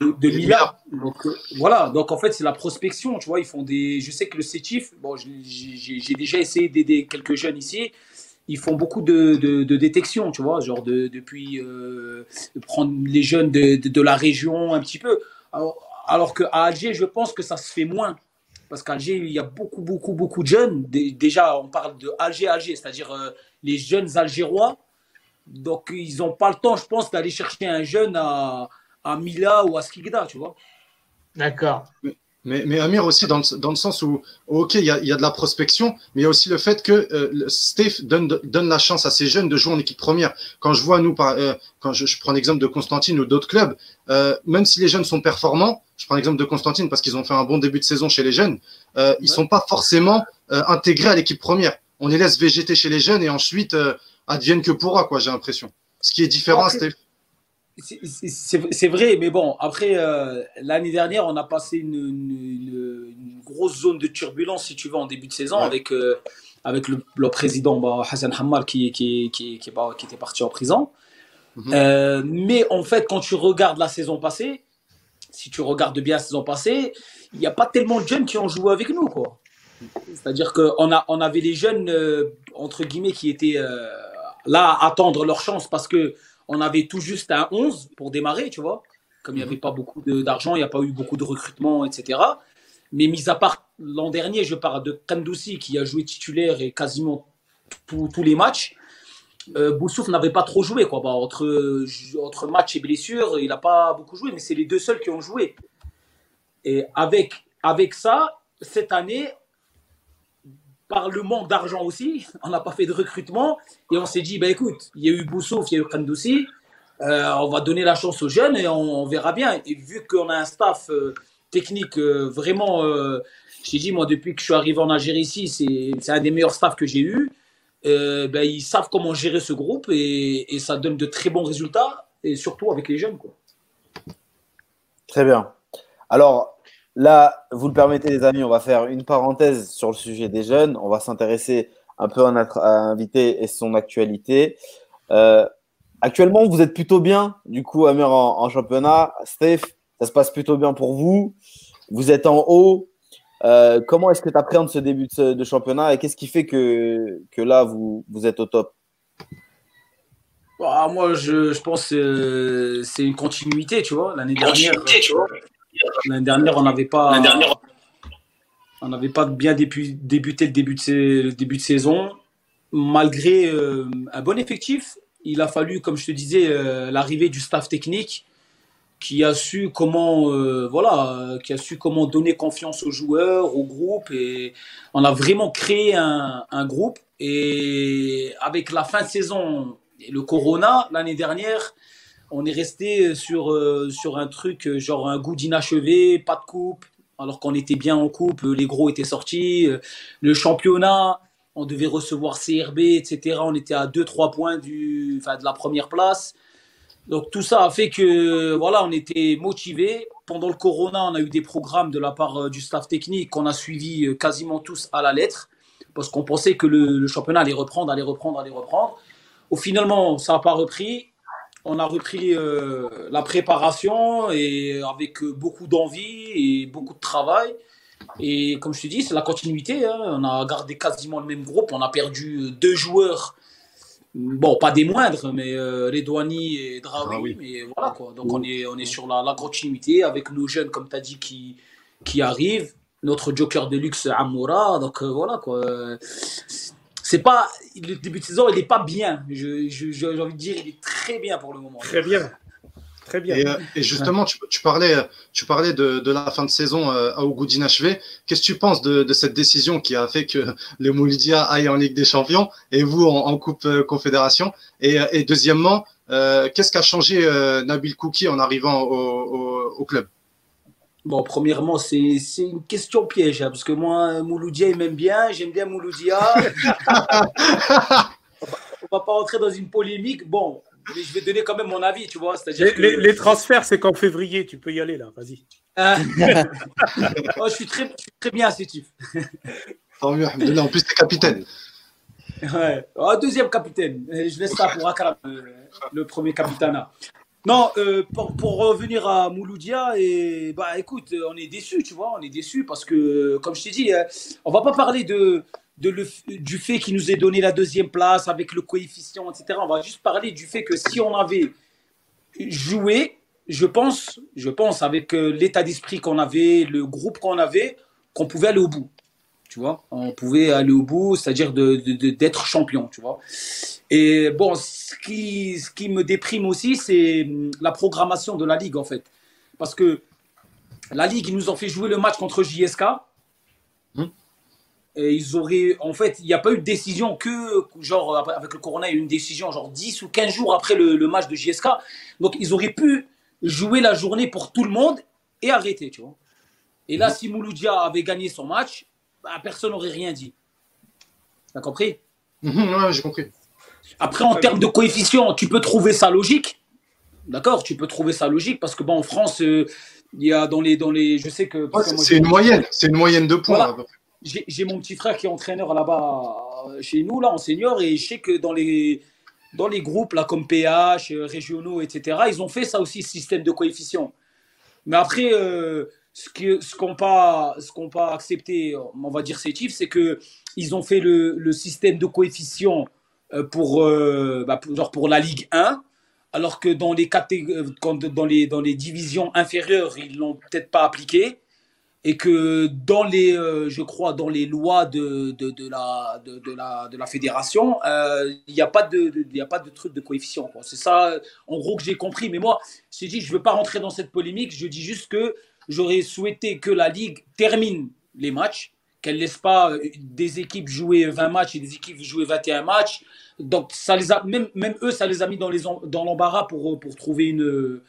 De, Mila. Donc, euh, voilà, donc en fait, c'est la prospection. Tu vois, ils font des. Je sais que le Sétif, bon, j'ai déjà essayé d'aider quelques jeunes ici. Ils font beaucoup de, de, détection, tu vois, genre de, depuis euh, prendre les jeunes de, la région un petit peu. Alors, alors qu'à Alger, je pense que ça se fait moins. Parce qu'à Alger, il y a beaucoup, beaucoup, beaucoup de jeunes. Déjà, on parle de Alger-Alger, c'est-à-dire euh, les jeunes Algérois. Donc, ils n'ont pas le temps, je pense, d'aller chercher un jeune à, à Mila ou à Skigda, tu vois. D'accord. Mais, mais, Amir aussi, dans le, dans le sens où, OK, il y a, y a, de la prospection, mais il y a aussi le fait que euh, Steve donne, donne la chance à ces jeunes de jouer en équipe première. Quand je vois, nous, par, euh, quand je, je, prends l'exemple de Constantine ou d'autres clubs, euh, même si les jeunes sont performants, je prends l'exemple de Constantine parce qu'ils ont fait un bon début de saison chez les jeunes, euh, ils sont pas forcément euh, intégrés à l'équipe première. On les laisse végéter chez les jeunes et ensuite adviennent que pourra, quoi, j'ai l'impression. Ce qui est différent, Steve. C'est vrai, mais bon, après, euh, l'année dernière, on a passé une, une, grosse zone de turbulence, si tu veux, en début de saison, avec, euh, avec le, le président bah, Hassan Hammar qui, qui, qui, qui, qui, était parti en prison. Mhm. euh, mais en fait, quand tu regardes la saison passée, si tu regardes bien la saison passée, il n'y a pas tellement de jeunes qui ont joué avec nous. quoi. C'est-à-dire qu'on on avait les jeunes, entre guillemets, qui étaient là à attendre leur chance parce que on avait tout juste un 11 pour démarrer, tu vois. Comme il n'y avait pas beaucoup d'argent, il n'y a pas eu beaucoup de recrutement, etc. Mais mis à part l'an dernier, je parle de Kandoussi qui a joué titulaire et quasiment tous les matchs. Euh, Boussouf n'avait pas trop joué. Quoi. Bah, entre, entre match et blessure, il n'a pas beaucoup joué, mais c'est les deux seuls qui ont joué. Et avec, avec ça, cette année, par le manque d'argent aussi, on n'a pas fait de recrutement et on s'est dit, bah, écoute, il y a eu Boussouf, il y a eu Kandoussi, euh, on va donner la chance aux jeunes et on, verra bien. Et vu qu'on a un staff euh, technique euh, vraiment, je t'ai dit, moi, depuis que je suis arrivé en Algérie ici, c'est un des meilleurs staffs que j'ai eu. Ben, ils savent comment gérer ce groupe et, et, ça donne de très bons résultats, et surtout avec les jeunes. Quoi. Très bien. Alors, Là, vous le permettez, les amis, on va faire une parenthèse sur le sujet des jeunes. On va s'intéresser un peu à notre invité et son actualité. Euh, actuellement, vous êtes plutôt bien, du coup, Amir en, en championnat. Steph, ça se passe plutôt bien pour vous. Vous êtes en haut. Euh, comment est-ce que tu appréhendes ce début de, championnat et qu'est-ce qui fait que, que là, vous, vous êtes au top? Bah, Moi, je, je pense que c'est une continuité, tu vois. L'année dernière, l'année dernière, on n'avait pas, on n'avait pas bien débuté le début de, le début de saison. Malgré euh, un bon effectif, il a fallu, comme je te disais, euh, l'arrivée du staff technique qui a su comment euh, voilà qui a su comment donner confiance aux joueurs au groupe et on a vraiment créé un, un groupe et avec la fin de saison et le corona l'année dernière on est resté sur euh, sur un truc genre un goût d'inachevé pas de coupe alors qu'on était bien en coupe les gros étaient sortis le championnat on devait recevoir CRB etc on était à 2-3 points du de la première place donc tout ça a fait que voilà, on était motivés. Pendant le corona, on a eu des programmes de la part euh, du staff technique qu'on a suivi euh, quasiment tous à la lettre parce qu'on pensait que le, championnat allait reprendre, allait reprendre, allait reprendre. Au finalement, ça n'a pas repris. On a repris euh, la préparation et avec beaucoup d'envie et beaucoup de travail. Et comme je te dis, c'est la continuité. Hein. On a gardé quasiment le même groupe. On a perdu deux joueurs Bon, pas des moindres, mais euh, Redouani et Draoui. Ah mais voilà, quoi. Donc, on est, on est sur la, la continuité avec nos jeunes, comme tu as dit, qui, qui arrivent. Notre joker de luxe, Amoura. Donc, euh, voilà, quoi. C'est pas. Le début de saison, il n'est pas bien. J'ai envie de dire, il est très bien pour le moment. Très bien. Très bien. Et, euh, justement, tu, parlais, tu parlais de, la fin de saison euh, à Ougou inachevé. Qu'est-ce que tu penses de, cette décision qui a fait que les Moulidia aillent en Ligue des Champions et vous en, Coupe euh, Confédération? Et, deuxièmement, qu'est-ce qu'a changé Nabil Kouki en arrivant au, club? Bon, premièrement, c'est une question piège, hein, parce que moi, Mouloudia, il m'aime bien, j'aime bien Mouloudia. on va pas rentrer dans une polémique. Bon, mais je vais donner quand même mon avis, tu vois. Les, les, transferts, c'est qu'en février, tu peux y aller là, vas-y. Euh, oh, je, suis très, très bien assertif. Tant mieux, en plus, tu es capitaine. Ouais. Oh, deuxième capitaine. Je laisse ça pour Akram, euh, le premier capitaine. Non, euh, pour, pour, revenir à Mouloudia, et, bah, écoute, on est déçus, tu vois, on est déçus parce que, comme je t'ai dit, on va pas parler de, du fait qu'il nous ait donné la deuxième place avec le coefficient, etc. On va juste parler du fait que si on avait joué, je pense, je pense avec euh, l'état d'esprit qu'on avait, le groupe qu'on avait, qu'on pouvait aller au bout. Tu vois, on pouvait aller au bout, c'est-à-dire d'être champion, tu vois. Et bon, ce qui, ce qui me déprime aussi, c'est hum, la programmation de la Ligue, en fait. Parce que la Ligue, ils nous ont fait jouer le match contre JSK ils auraient, en fait, il n'y a pas eu de décision que, genre, avec le Corona, il y a eu une décision, genre 10 ou 15 jours après le, match de JSK. Donc, ils auraient pu jouer la journée pour tout le monde et arrêter, tu vois. Et là, mhm. si Mouloudia avait gagné son match, bah, personne n'aurait rien dit. T'as compris mhm, Ouais, j'ai compris. Après, en termes de coefficient, tu peux trouver ça logique. D'accord, tu peux trouver ça logique parce que, bon, en France, euh, il y a dans les, dans les, je sais que. c'est une moyenne, c'est une moyenne de points j'ai mon petit frère qui est entraîneur là-bas euh, chez nous, là, en senior, et je sais que dans les, dans les groupes, là, comme PH, euh, régionaux, etc., ils ont fait ça aussi, système de coefficient. Mais après, euh, ce qu'on ce qu'on pas, ce pas accepté, on va dire CETIF, c'est que ils ont fait le, système de coefficient pour, bah, pour, genre pour la Ligue 1, alors que dans les, dans les, dans les divisions inférieures, ils l'ont peut-être pas appliqué et que dans les, euh, je crois, dans les lois de, de, la, de, la, de la fédération, euh, il n'y a pas de, il a pas de truc de coefficient. C'est ça, en gros, que j'ai compris. Mais moi, je dit, je ne veux pas rentrer dans cette polémique. Je dis juste que j'aurais souhaité que la Ligue termine les matchs, qu'elle ne laisse pas euh, des équipes jouer 20 matchs et des équipes jouer 21 matchs. Donc, ça les a, même, eux, ça les a mis dans l'embarras pour, pour, trouver une,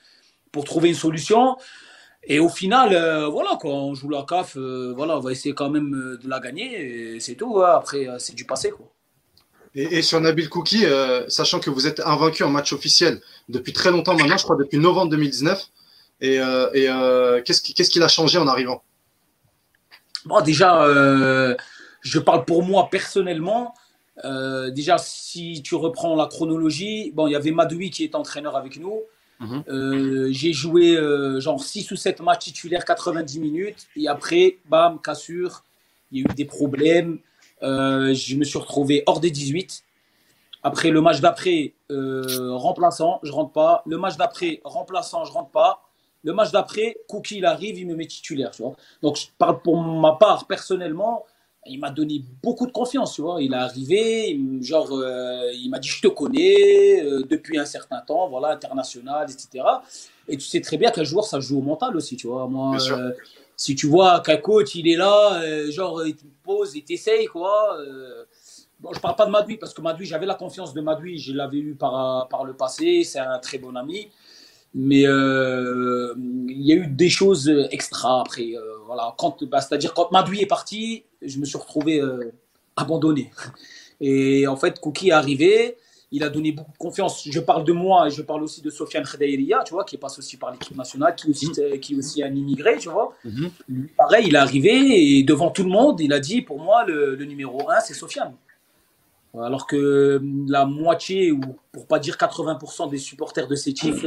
pour trouver une solution. Et au final, euh, voilà, quoi, on joue la CAF, euh, voilà, on va essayer quand même euh, de la gagner, c'est tout. Hein. Après, c'est du passé. Quoi. Et, sur Nabil Kouki, sachant que vous êtes invaincu en match officiel depuis très longtemps maintenant, je crois depuis novembre 2019, et, et qu'est-ce qu'il a changé en arrivant? Bon, déjà, je parle pour moi personnellement. déjà, si tu reprends la chronologie, bon, il y avait Madoui qui est entraîneur avec nous. Mhm. Euh, j'ai joué euh, genre 6 ou 7 matchs titulaires, 90 minutes. Et après, bam, cassure. Il y a eu des problèmes. Euh, je me suis retrouvé hors des 18. Après, le match d'après, remplaçant, je rentre pas. Le match d'après, remplaçant, je rentre pas. Le match d'après, Cookie, il arrive, il me met titulaire. Tu vois Donc, je parle pour ma part, personnellement, il m'a donné beaucoup de confiance, tu vois. Il est arrivé, genre, euh, il m'a dit, je te connais euh, depuis un certain temps, voilà, international, etc. Et tu sais très bien qu'un joueur, ça joue au mental aussi, tu vois. Moi, euh, si tu vois qu'un coach, il est là, genre, il te pose, il t'essaye, quoi. bon, je parle pas de Madoui, parce que Madoui, j'avais la confiance de Madoui, je l'avais eu par, par le passé, c'est un très bon ami. Mais euh, il y a eu des choses extra après. Euh, voilà, quand, bah, c'est-à-dire quand Madoui est parti, je me suis retrouvé euh, abandonné. Et en fait, Kouki est arrivé, il a donné beaucoup de confiance. Je parle de moi et je parle aussi de Sofiane Khedairia, tu vois, qui passe aussi par l'équipe nationale, qui aussi, mm-hmm. qui est aussi un immigré, tu vois. Mm-hmm. pareil, il est arrivé et devant tout le monde, il a dit pour moi, le, numéro un, c'est Sofiane. Alors que la moitié, ou pour pas dire 80% des supporters de Sétif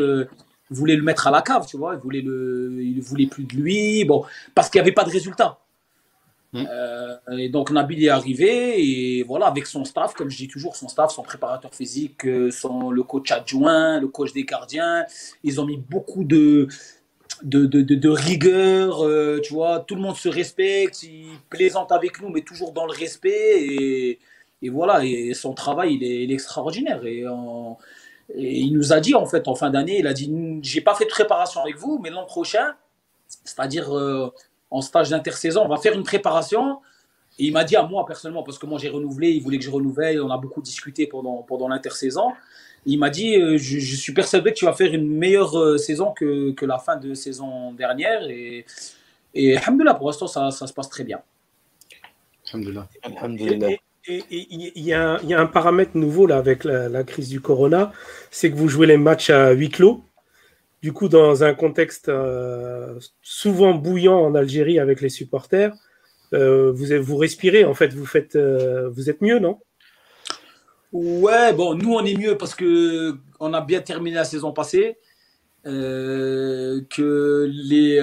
voulait le mettre à la cave, tu vois. Il voulait le, il voulait plus de lui, bon, parce qu'il n'y avait pas de résultat. Hmm. Euh, et donc Nabil est arrivé et voilà avec son staff, comme je dis toujours, son staff, son préparateur physique, euh, son le coach adjoint, le coach des gardiens, ils ont mis beaucoup de de, de, de, rigueur, euh, tu vois, tout le monde se respecte, il plaisante avec nous, mais toujours dans le respect et, et voilà, et son travail il est, il est extraordinaire et et il nous a dit, en fait, en fin d'année, il a dit J'ai pas fait de préparation avec vous, mais l'an prochain, c'est-à-dire euh, en stage d'intersaison, on va faire une préparation. Et il m'a dit à moi, personnellement, parce que moi j'ai renouvelé, il voulait que je renouvelle, on a beaucoup discuté pendant, pendant l'intersaison. Il m'a dit euh, je, suis persuadé que tu vas faire une meilleure euh, saison que, que la fin de saison dernière. Et, et pour l'instant, ça, ça, se passe très bien. Alhamdulillah. Et il y, a un paramètre nouveau là avec la, crise du corona, c'est que vous jouez les matchs à huis clos. Du coup, dans un contexte euh, souvent bouillant en Algérie avec les supporters, euh, vous, respirez en fait, vous euh, êtes mieux, non? Ouais, bon, nous on est mieux parce que on a bien terminé la saison passée, que les,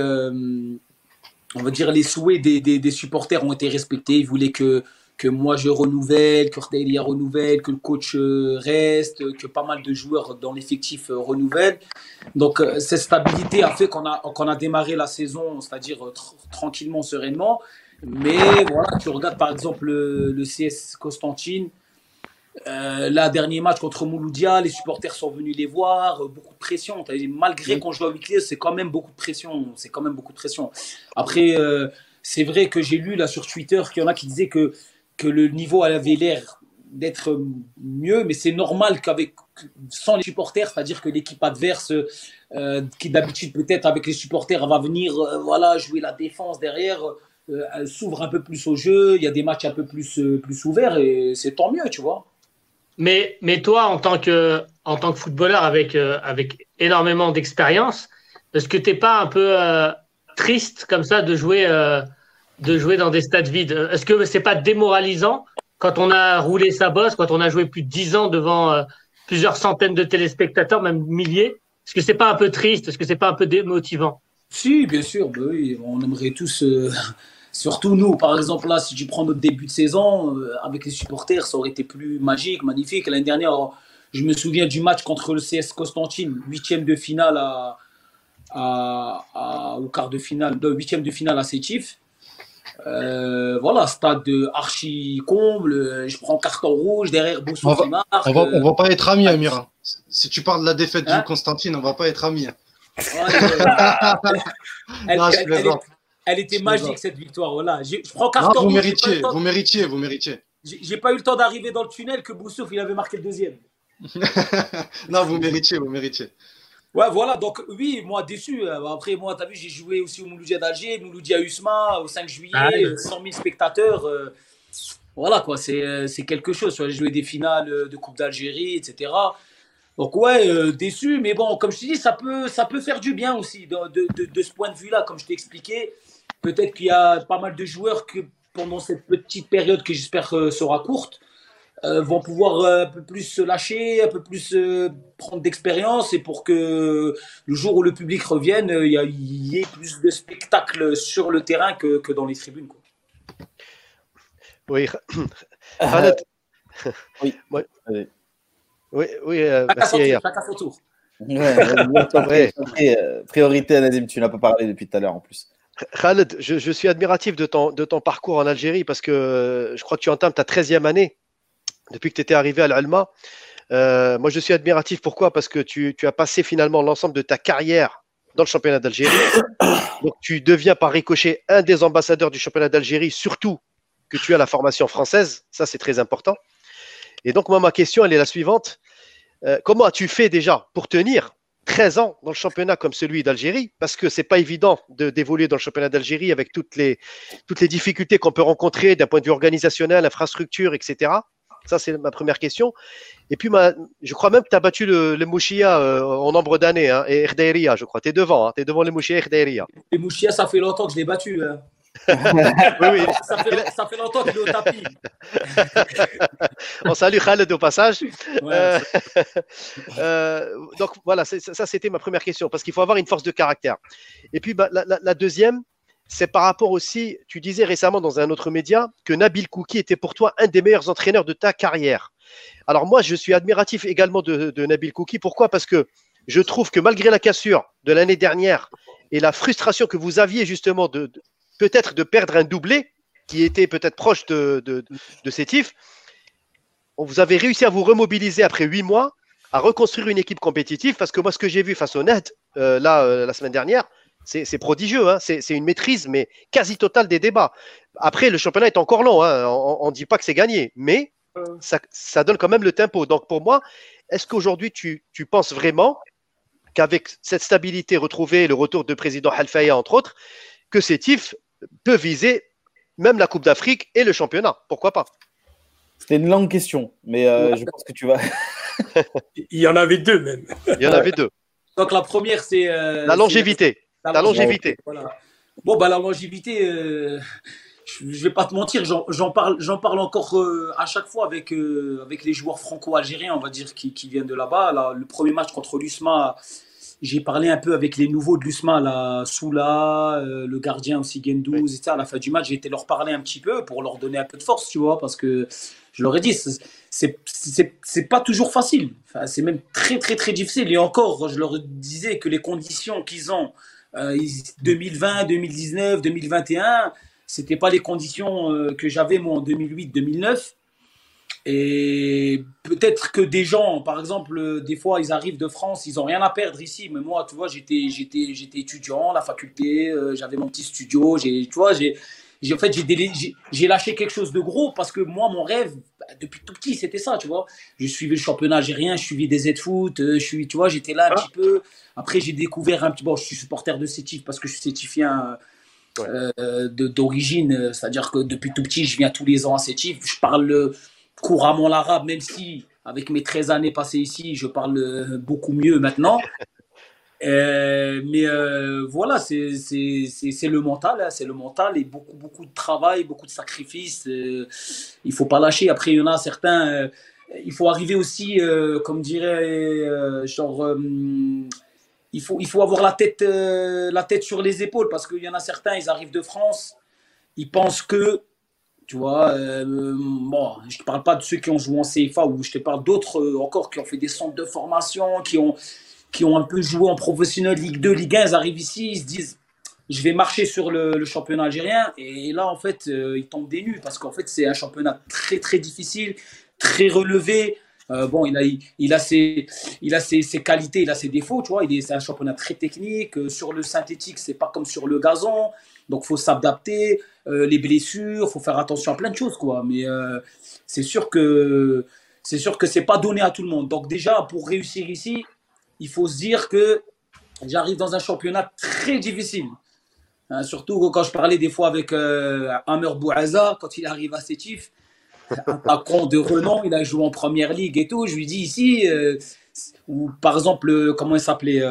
on va dire les souhaits des, des, supporters ont été respectés. Ils voulaient que que moi je renouvelle, que Delia renouvelle, que le coach euh, reste, que pas mal de joueurs dans l'effectif euh, renouvellent. Donc euh, cette stabilité a fait qu'on a, qu'on a démarré la saison, c'est-à-dire tranquillement, sereinement. Mais voilà, tu regardes par exemple le, CS Constantine, euh, là, dernier match contre Mouloudia, les supporters sont venus les voir, beaucoup de pression. Malgré qu'on joue à huis c'est quand même beaucoup de pression. C'est quand même beaucoup de pression. Après, c'est vrai que j'ai lu là sur Twitter qu'il y en a qui disaient que que le niveau avait l'air d'être mieux, mais c'est normal qu'avec sans les supporters, c'est-à-dire que l'équipe adverse, euh, qui d'habitude peut-être avec les supporters va venir euh, voilà jouer la défense derrière, euh, s'ouvre un peu plus au jeu, il y a des matchs un peu plus plus ouverts et c'est tant mieux, tu vois. Mais mais toi en tant que en tant que footballeur avec avec énormément d'expérience, est-ce que t'es pas un peu triste comme ça de jouer de jouer dans des stades vides. Est-ce que c'est pas démoralisant quand on a roulé sa bosse, quand on a joué plus de dix ans devant euh, plusieurs centaines de téléspectateurs, même milliers? Est-ce que c'est pas un peu triste? Est-ce que c'est pas un peu démotivant? Si, bien sûr. Bah oui, on aimerait tous. Euh, surtout nous, par exemple, là, si tu prends notre début de saison, euh, avec les supporters, ça aurait été plus magique, magnifique. L'année dernière, je me souviens du match contre le CS Constantine, huitième de finale à, au quart de finale, huitième de finale à Sétif. Euh, voilà, stade archi comble, je prends carton rouge derrière Boussou on va, On va, on va pas être amis, Amira. Si tu parles de la défaite du hein Constantine, on va pas être amis. elle, était magique cette victoire. Voilà. Je, prends carton vous Méritiez, vous méritiez, vous méritiez. J'ai pas eu le temps d'arriver dans le tunnel que Boussouf il avait marqué le deuxième. non, vous méritiez, vous méritiez. Ouais, voilà, donc oui, moi déçu. Euh, après, moi, tu as vu, j'ai joué aussi au Mouloudia d'Alger, Mouloudia Usma, au 5 juillet, 100 ah 000 euh, spectateurs. Euh, voilà, quoi, c'est quelque chose. J'ai joué des finales de Coupe d'Algérie, etc. Donc, ouais, déçu, mais bon, comme je te dis, ça peut, ça peut faire du bien aussi de, de, de, ce point de vue-là, comme je t'ai expliqué. Peut-être qu'il y a pas mal de joueurs que pendant cette petite période que j'espère sera courte, euh, vont pouvoir euh, un peu plus se lâcher, un peu plus euh, prendre d'expérience et pour que le jour où le public revienne, il y, ait plus de spectacles sur le terrain que, que dans les tribunes. Quoi. Oui, oui. oui, oui, oui merci. Chacun son tour. Ouais, priorité à Nazim, tu n'as pas parlé depuis tout à l'heure en plus. Khaled, je, je, suis admiratif de ton, de ton parcours en Algérie parce que je crois que tu entames ta 13e année depuis que tu étais arrivé à l'Alma. Euh, moi, je suis admiratif. Pourquoi? Parce que tu, tu, as passé finalement l'ensemble de ta carrière dans le championnat d'Algérie. Donc, tu deviens par ricochet un des ambassadeurs du championnat d'Algérie, surtout que tu as la formation française. Ça, c'est très important. Et donc, moi, ma question, elle est la suivante. Euh, comment as-tu fait déjà pour tenir 13 ans dans le championnat comme celui d'Algérie, parce que c'est pas évident d'évoluer dans le championnat d'Algérie avec toutes les, toutes les difficultés qu'on peut rencontrer d'un point de vue organisationnel, infrastructure, etc. Ça, c'est ma première question. Et puis, je crois même que tu as battu le, le Mouchia euh, en nombre d'années, hein, et Erdeiria, je crois. Tu es devant, hein, tu es devant le Mouchia et Erdeiria. Le Mouchia, ça fait longtemps que je l'ai battu. Hein. oui, oui. Ça, fait, ça fait longtemps qu'il est au tapis. On salue Khaled au passage. Euh, euh, donc voilà, ça c'était ma première question, parce qu'il faut avoir une force de caractère. Et puis bah, la, la, la, deuxième, c'est par rapport aussi, tu disais récemment dans un autre média que Nabil Kouki était pour toi un des meilleurs entraîneurs de ta carrière. Alors moi, je suis admiratif également de, Nabil Kouki. Pourquoi? Parce que je trouve que malgré la cassure de l'année dernière et la frustration que vous aviez justement de, peut-être de perdre un doublé qui était peut-être proche de, de, Sétif. Vous avez réussi à vous remobiliser après huit mois, à reconstruire une équipe compétitive, parce que moi, ce que j'ai vu face au Net, euh, euh, la semaine dernière, c'est prodigieux, hein. c'est une maîtrise, mais quasi totale des débats. Après, le championnat est encore long, hein. on ne dit pas que c'est gagné, mais ça, ça, donne quand même le tempo. Donc pour moi, est-ce qu'aujourd'hui, tu, tu, penses vraiment qu'avec cette stabilité retrouvée, le retour de président Halfaya, entre autres, que Sétif peut viser même la Coupe d'Afrique et le championnat? Pourquoi pas? C'était une longue question, mais euh, je pense que tu vas. Il y en avait deux même. Il y en avait deux. Donc la première, c'est. Euh, la longévité. La, longévité. Bon, bah, la longévité, euh, je ne vais pas te mentir, j'en parle, parle encore à chaque fois avec, avec les joueurs franco-algériens, on va dire, qui, qui viennent de là-bas. le premier match contre l'USMA j'ai parlé un peu avec les nouveaux de l'USMA, la Soula, euh, le gardien aussi Gendouz, etc. À la fin du match, j'ai été leur parler un petit peu pour leur donner un peu de force, tu vois, parce que je leur ai dit, c'est pas toujours facile. Enfin, c'est même très, très, très difficile. Et encore, je leur disais que les conditions qu'ils ont, 2020, 2019, 2021, c'était pas les conditions euh, que j'avais moi en 2008, 2009. Et peut-être que des gens, par exemple, des fois, ils arrivent de France, ils n'ont rien à perdre ici. Mais moi, tu vois, j'étais, j'étais, j'étais étudiant la faculté, euh, j'avais mon petit studio. J'ai, tu vois, j'ai, en fait, j'ai, lâché quelque chose de gros parce que moi, mon rêve, depuis tout petit, c'était ça, tu vois. Je suivais le championnat algérien, je suivais des Z-Foot, euh, je suis, tu vois, j'étais là un ah. petit peu. Après, j'ai découvert un petit bon, je suis supporter de Sétif parce que je suis sétifien. Euh, d'origine, c'est-à-dire que depuis tout petit, je viens tous les ans à Sétif. Je parle couramment l'arabe, même si avec mes 13 années passées ici, je parle beaucoup mieux maintenant. Euh, mais euh, voilà, c'est le mental, hein, c'est le mental et beaucoup, beaucoup de travail, beaucoup de sacrifices. il il faut pas lâcher. Après, il y en a certains, il faut arriver aussi, comme dirait, genre, il, faut, il faut avoir la tête, la tête sur les épaules parce qu'il y en a certains, ils arrivent de France, ils pensent que tu vois, euh, bon, je ne te parle pas de ceux qui ont joué en CFA ou je te parle d'autres euh, encore qui ont fait des centres de formation, qui ont, qui ont un peu joué en professionnel Ligue 2, Ligue 1. Ils arrivent ici, ils se disent je vais marcher sur le, championnat algérien. Et là, en fait, euh, ils tombent des nues parce qu'en fait, c'est un championnat très, très difficile, très relevé. bon, il a, il a, ses, il a ses, ses, qualités, il a ses défauts, tu vois. C'est un championnat très technique. Sur le synthétique, c'est pas comme sur le gazon. Donc, faut s'adapter. Euh, les blessures, faut faire attention à plein de choses, quoi. Mais euh, c'est sûr que c'est sûr que c'est pas donné à tout le monde. Donc déjà, pour réussir ici, il faut se dire que j'arrive dans un championnat très difficile. Hein, surtout quand je parlais des fois avec euh, Amer Bouaza, quand il arrive à Sétif, un patron de renom, il a joué en première ligue et tout. Je lui dis ici, ou par exemple, comment il s'appelait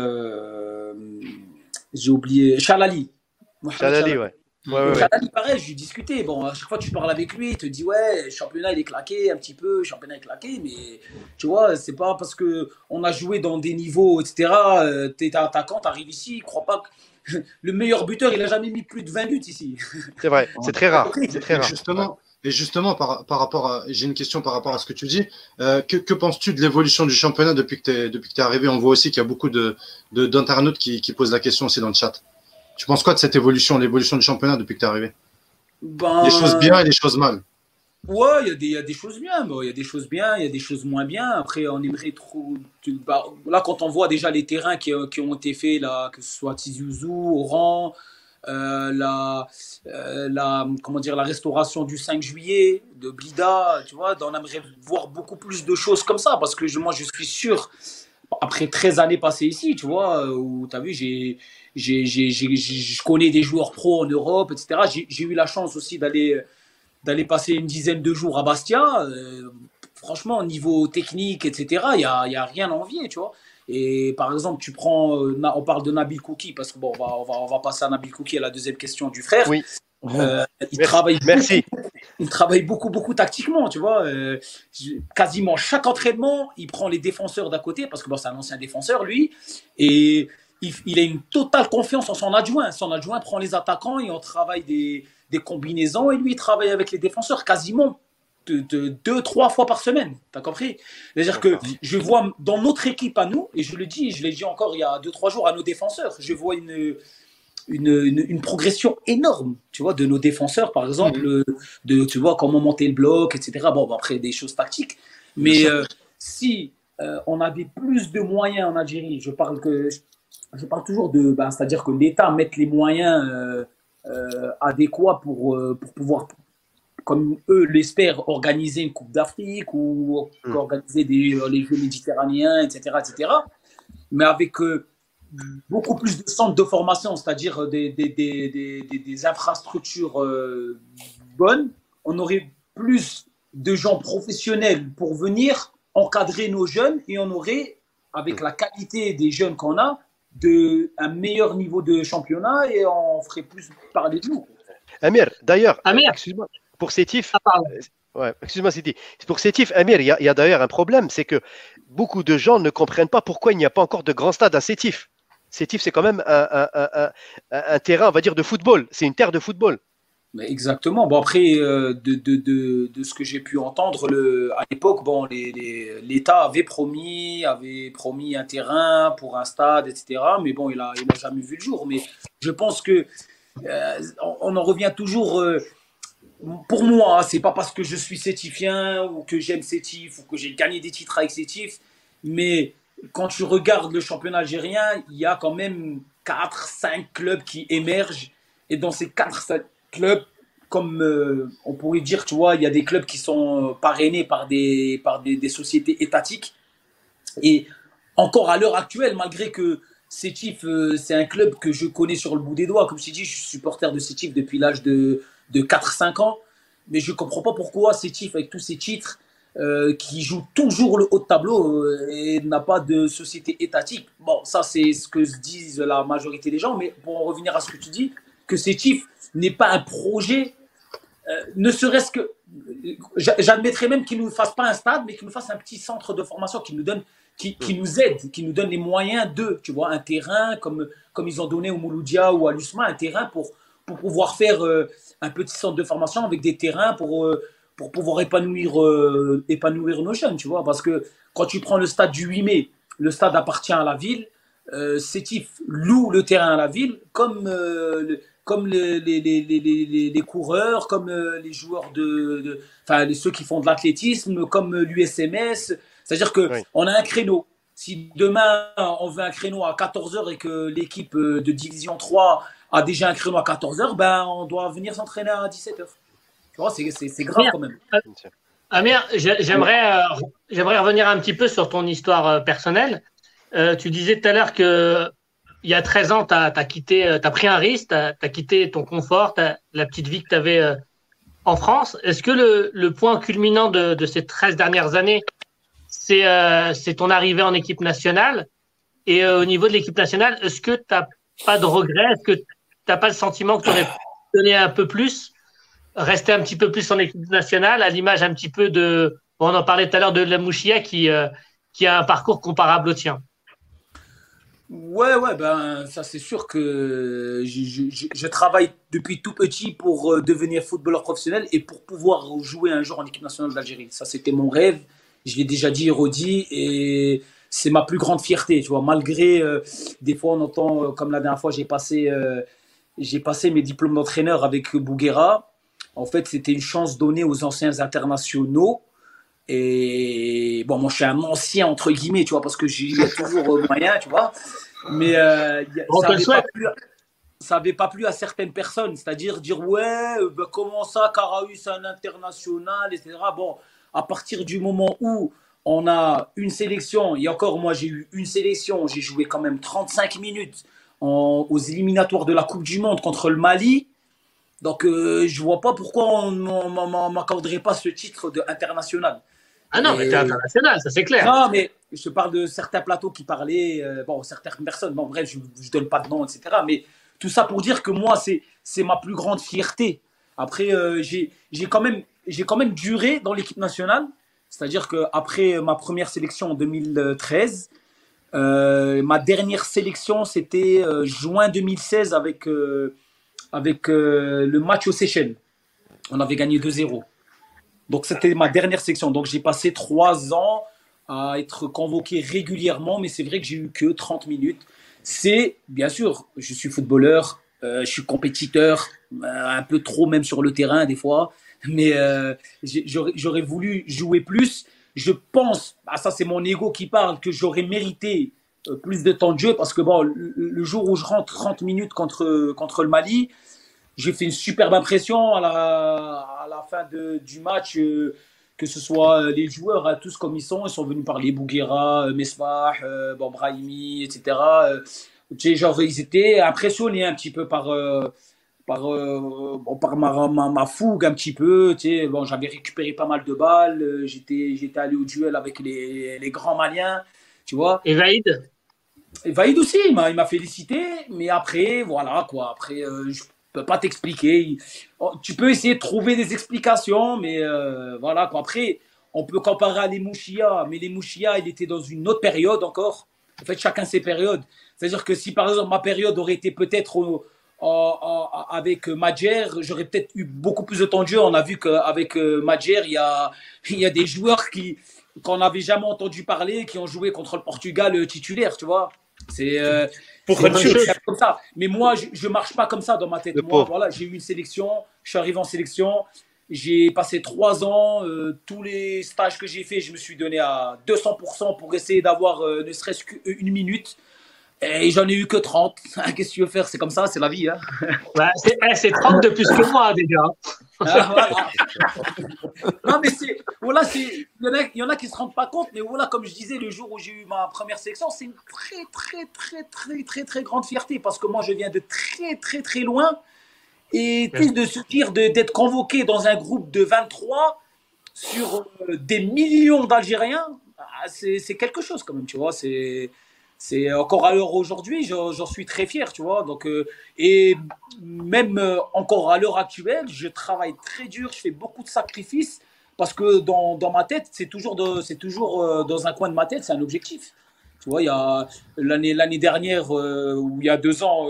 J'ai oublié, Chalali. Chalali, ouais. Ouais, ouais, pareil, je lui discutais. Bon, à chaque fois que tu parles avec lui, il te dit Ouais, championnat il est claqué un petit peu, championnat est claqué, mais tu vois, c'est pas parce que on a joué dans des niveaux, etc. Euh, t'es attaquant, t'arrives ici, crois pas que le meilleur buteur, il a jamais mis plus de 20 buts ici. C'est vrai, c'est très rare. C'est très rare. Justement, et justement, par, par rapport à, j'ai une question par rapport à ce que tu dis. Euh, que, que penses-tu de l'évolution du championnat depuis que tu es, depuis que es arrivé? On voit aussi qu'il y a beaucoup de, d'internautes qui, qui, posent la question aussi dans le chat. Tu penses quoi de cette évolution, l'évolution du championnat depuis que tu es arrivé? Ben... Des choses bien et des choses mal. Ouais, il y, y, a des choses bien, il y a des choses bien, il y a des choses moins bien. Après, on aimerait trop. Bah, là, quand on voit déjà les terrains qui, qui ont été faits, là, que ce soit Tizi Oran, euh, la, euh, la, comment dire, la restauration du 5 juillet de Blida, tu vois, on aimerait voir beaucoup plus de choses comme ça, parce que moi, je suis sûr, après 13 années passées ici, tu vois, où tu as vu, j'ai, je connais des joueurs pros en Europe, etc. J'ai eu la chance aussi d'aller, d'aller passer une dizaine de jours à Bastia. Euh, franchement, au niveau technique, etc., il n'y a, y a rien à envier, tu vois. Et par exemple, tu prends, euh, on parle de Nabil Kouki, parce que bon, on va, on va, on va passer à Nabil Kouki à la deuxième question du frère. Oui. Euh, il, travaille Merci. Beaucoup, il travaille beaucoup, beaucoup tactiquement, tu vois. Euh, quasiment chaque entraînement, il prend les défenseurs d'à côté, parce que bon, c'est un ancien défenseur, lui, et il, il, a une totale confiance en son adjoint. Son adjoint prend les attaquants et on travaille des, des combinaisons, et lui, il travaille avec les défenseurs quasiment de, deux, trois fois par semaine. Tu as compris? C'est-à-dire que je vois dans notre équipe à nous, et je le dis, je l'ai dit encore il y a deux, trois jours à nos défenseurs, je vois une, une, une, progression énorme, tu vois, de nos défenseurs, par exemple, mhm. de, tu vois, comment monter le bloc, etc. Bon, après, des choses tactiques. Mais euh, si euh, on avait plus de moyens en Algérie, je parle, que, je parle toujours de, ben, c'est-à-dire que l'État mette les moyens euh, adéquats pour, pour pouvoir comme eux l'espèrent, organiser une Coupe d'Afrique ou hmm. organiser des, euh, les Jeux méditerranéens, etc., etc. Mais avec euh, beaucoup plus de centres de formation, c'est-à-dire des, des, des, des, infrastructures euh, bonnes, on aurait plus de gens professionnels pour venir encadrer nos jeunes et on aurait, avec la qualité des jeunes qu'on a, de, un meilleur niveau de championnat et on ferait plus parler de nous. Amir, d'ailleurs, excuse-moi, pour Sétif, ah, euh, excuse-moi, Pour Sétif, Amir, il y a, d'ailleurs un problème, c'est que beaucoup de gens ne comprennent pas pourquoi il n'y a pas encore de grand stade à Sétif. Sétif, c'est quand même un, terrain, on va dire, de football. C'est une terre de football. Exactement. Bon, après, euh, de, ce que j'ai pu entendre, le, à l'époque, bon, l'État avait promis, avait promis un terrain pour un stade, etc. Mais bon, il n'a il a jamais vu le jour. Mais je pense que euh, on, en revient toujours pour moi, c'est pas parce que je suis sétifien ou que j'aime Sétif ou que j'ai gagné des titres avec Sétif, mais quand tu regardes le championnat algérien, il y a quand même 4-5 clubs qui émergent. Et dans ces 4-5 clubs, comme euh, on pourrait dire, tu vois, il y a des clubs qui sont parrainés par des, par des, sociétés étatiques. Et encore à l'heure actuelle, malgré que Sétif, euh, c'est un club que je connais sur le bout des doigts, comme je t'ai dit, je suis supporter de Sétif depuis l'âge de de 4-5 ans. Mais je ne comprends pas pourquoi Sétif, avec tous ces titres, euh, qui joue toujours le haut de tableau euh, et n'a pas de société étatique. Bon, ça, c'est ce que disent la majorité des gens. Mais pour en revenir à ce que tu dis, que Sétif n'est pas un projet, euh, ne serait-ce que. J'admettrais même qu'il ne nous fasse pas un stade, mais qu'il nous fasse un petit centre de formation qui nous donne. Qui, qui, nous aide, qui nous donne les moyens de, tu vois, un terrain comme, comme ils ont donné au Mouloudia ou à l'USMA, un terrain pour, pour pouvoir faire euh, un petit centre de formation avec des terrains pour, euh, pour pouvoir épanouir, euh, épanouir nos jeunes, tu vois. Parce que quand tu prends le stade du 8 mai, le stade appartient à la ville. Euh, Sétif loue le terrain à la ville, comme, comme les, les, les, les, coureurs, comme les joueurs de. Enfin, ceux qui font de l'athlétisme, comme l'USMS. C'est-à-dire qu'on on a un créneau. Si demain on veut un créneau à 14h et que l'équipe de division 3 a déjà un créneau à 14h, ben, on doit venir s'entraîner à 17h. Tu vois, c'est grave quand même. Amir, j'aimerais euh, j'aimerais revenir un petit peu sur ton histoire euh, personnelle. Euh, tu disais tout à l'heure que il y a 13 ans, tu as, quitté, as pris un risque, tu as, quitté ton confort, la petite vie que tu avais en France. Est-ce que le, point culminant de, ces 13 dernières années, c'est ton arrivée en équipe nationale? Et au niveau de l'équipe nationale, est-ce que tu n'as pas de regret Est-ce que n'as pas le sentiment que tu aurais donner un peu plus, rester un petit peu plus en équipe nationale, à l'image un petit peu de. On en parlait tout à l'heure de la Mouchia qui, euh, qui a un parcours comparable au tien. Ouais, ouais, ben ça c'est sûr que je, travaille depuis tout petit pour euh, devenir footballeur professionnel et pour pouvoir jouer un jour en équipe nationale d'Algérie. Ça c'était mon rêve. Je l'ai déjà dit redit et c'est ma plus grande fierté. Tu vois, malgré euh, des fois on entend euh, comme la dernière fois j'ai passé j'ai passé mes diplômes d'entraîneur avec Bouguera. En fait, c'était une chance donnée aux anciens internationaux et bon, moi, je suis un ancien, entre guillemets, tu vois, parce que j'ai toujours moyen, tu vois. Mais euh, ça n'avait pas, plu, pas plu à certaines personnes. C'est-à-dire dire, ouais, ben, comment ça, Caraus, c'est un international, etc. Bon, à partir du moment où on a une sélection, et encore, moi, j'ai eu une sélection, j'ai joué quand même 35 minutes aux éliminatoires de la Coupe du Monde contre le Mali. Donc, euh, je vois pas pourquoi on ne m'accorderait pas ce titre d'international. Ah non, mais t'es international, ça c'est clair. Non, mais je parle de certains plateaux qui parlaient, euh, bon, certaines personnes, bon, bref, je ne donne pas de nom, etc. Mais tout ça pour dire que moi, c'est ma plus grande fierté. Après, euh, j'ai quand, même, quand même duré dans l'équipe nationale. C'est-à-dire qu'après ma première sélection en 2013, euh, ma dernière sélection, c'était juin 2016 avec, avec le match aux Seychelles. On avait gagné 2-0. Donc c'était ma dernière section. Donc j'ai passé trois ans à être convoqué régulièrement, mais c'est vrai que j'ai eu que 30 minutes. C'est, bien sûr, je suis footballeur, euh, je suis compétiteur, euh, un peu trop même sur le terrain des fois, mais euh, j'aurais voulu jouer plus. Je pense, ah, ça c'est mon ego qui parle, que j'aurais mérité plus de temps de jeu parce que bon, le, jour où je rentre 30 minutes contre, contre le Mali, j'ai fait une superbe impression à la, à la fin de, du match, euh, que ce soit euh, les joueurs, hein, tous comme ils sont, ils sont venus parler Bouguera, euh, Mesbah, bon, Brahimi, etc. genre, ils étaient impressionnés un petit peu par, par, bon, par ma, ma, ma, fougue, un petit peu. Bon, J'avais récupéré pas mal de balles, j'étais allé au duel avec les, les grands Maliens, tu vois. Et Vaïd? Et Vaïd aussi, il m'a félicité, mais après, voilà, quoi. Après, je pas t'expliquer. Oh, tu peux essayer de trouver des explications, mais euh, voilà. Après, on peut comparer à les Mouchia, mais les Mouchia, il était dans une autre période encore. En fait, chacun ses périodes. C'est-à-dire que si par exemple ma période aurait été peut-être avec Madjer, j'aurais peut-être eu beaucoup plus de temps de jeu. On a vu qu'avec euh, Madjer, il y a, y a des joueurs qui qu'on n'avait jamais entendu parler, qui ont joué contre le Portugal euh, titulaire, tu vois. C'est pour comme ça. Mais moi, je ne marche pas comme ça dans ma tête. moi, voilà, j'ai eu une sélection, je suis arrivé en sélection, j'ai passé trois ans, euh, tous les stages que j'ai fait, je me suis donné à 200% pour essayer d'avoir euh, ne serait-ce qu'une minute. Et j'en ai eu que 30. Qu'est-ce que tu veux faire? C'est comme ça, c'est la vie. Hein c'est 30 eh, de plus que moi déjà. Ah, non, mais c'est. Voilà, il y, en a qui ne se rendent pas compte, mais voilà, comme je disais, le jour où j'ai eu ma première sélection, c'est une très, très, très, très, très, très grande fierté parce que moi, je viens de très, très, très loin. Et de se dire d'être convoqué dans un groupe de 23 sur euh, des millions d'Algériens, ah, c'est quelque chose quand même, tu vois. C'est c'est encore à l'heure aujourd'hui, j'en suis très fier, tu vois. Donc, euh, et même euh, encore à l'heure actuelle, je travaille très dur, je fais beaucoup de sacrifices parce que dans, dans ma tête, c'est toujours, toujours euh, dans un coin de ma tête, c'est un objectif. Tu vois, l'année, l'année dernière, ou il y a deux ans,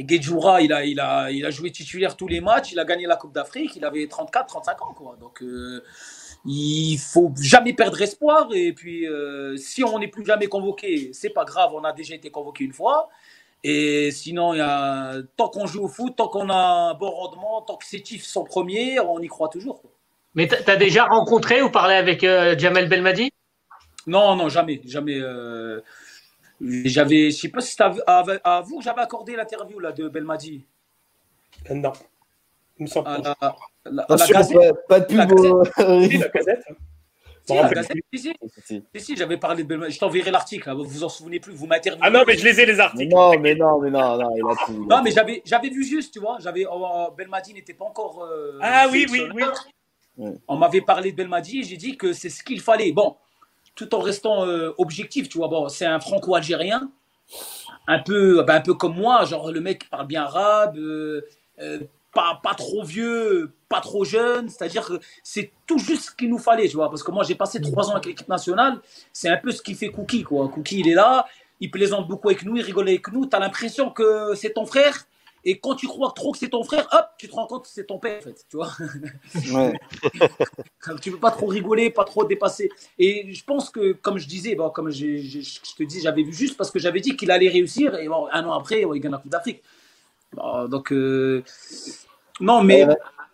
Guedjoura, il a, il, a, il a joué titulaire tous les matchs, il a gagné la Coupe d'Afrique, il avait 34, 35 ans, quoi. Il faut jamais perdre espoir. Et puis, euh, si on n'est plus jamais convoqué, c'est pas grave, on a déjà été convoqué une fois. Et sinon, il y a, tant qu'on joue au foot, tant qu'on a un bon rendement, tant que ces chiffres sont premiers, on y croit toujours. Mais tu as déjà rencontré ou parlé avec euh, Jamel Belmadi? Non, non, jamais. jamais euh, j'avais, je sais pas si c'est à, à, vous que j'avais accordé l'interview là, de Belmadi? Non. Il me semble pas. La, gazette, pas, de pub. La, gazette. Si, la gazette, si, si. j'avais parlé de Belmadi. Je t'enverrai l'article, vous vous en souvenez plus, vous m'interviewez. Ah non, mais je les ai les articles. non, mais non, mais non, non, il a tout. Non, mais j'avais, j'avais vu juste, tu vois, j'avais, oh, Belmadi n'était pas encore. Euh, ah oui, oui, oui. On m'avait parlé de Belmadi et j'ai dit que c'est ce qu'il fallait. Bon, tout en restant euh, objectif, tu vois, bon, c'est un franco-algérien, un peu, ben, un peu comme moi, genre le mec parle bien arabe. Euh, pas, pas trop vieux, pas trop jeune. C'est-à-dire que c'est tout juste ce qu'il nous fallait, tu vois. Parce que moi, j'ai passé trois ans avec l'équipe nationale. C'est un peu ce qui fait Cookie, quoi. Cookie, il est là, il plaisante beaucoup avec nous, il rigole avec nous. Tu as l'impression que c'est ton frère. Et quand tu crois trop que c'est ton frère, hop, tu te rends compte que c'est ton père, en fait, tu vois. Ouais. tu veux pas trop rigoler, pas trop dépasser. Et je pense que, comme je disais, bon, comme je, te dis, j'avais vu juste parce que j'avais dit qu'il allait réussir. Et bon, un an après, il gagne la Coupe d'Afrique. Donc, euh, non, mais.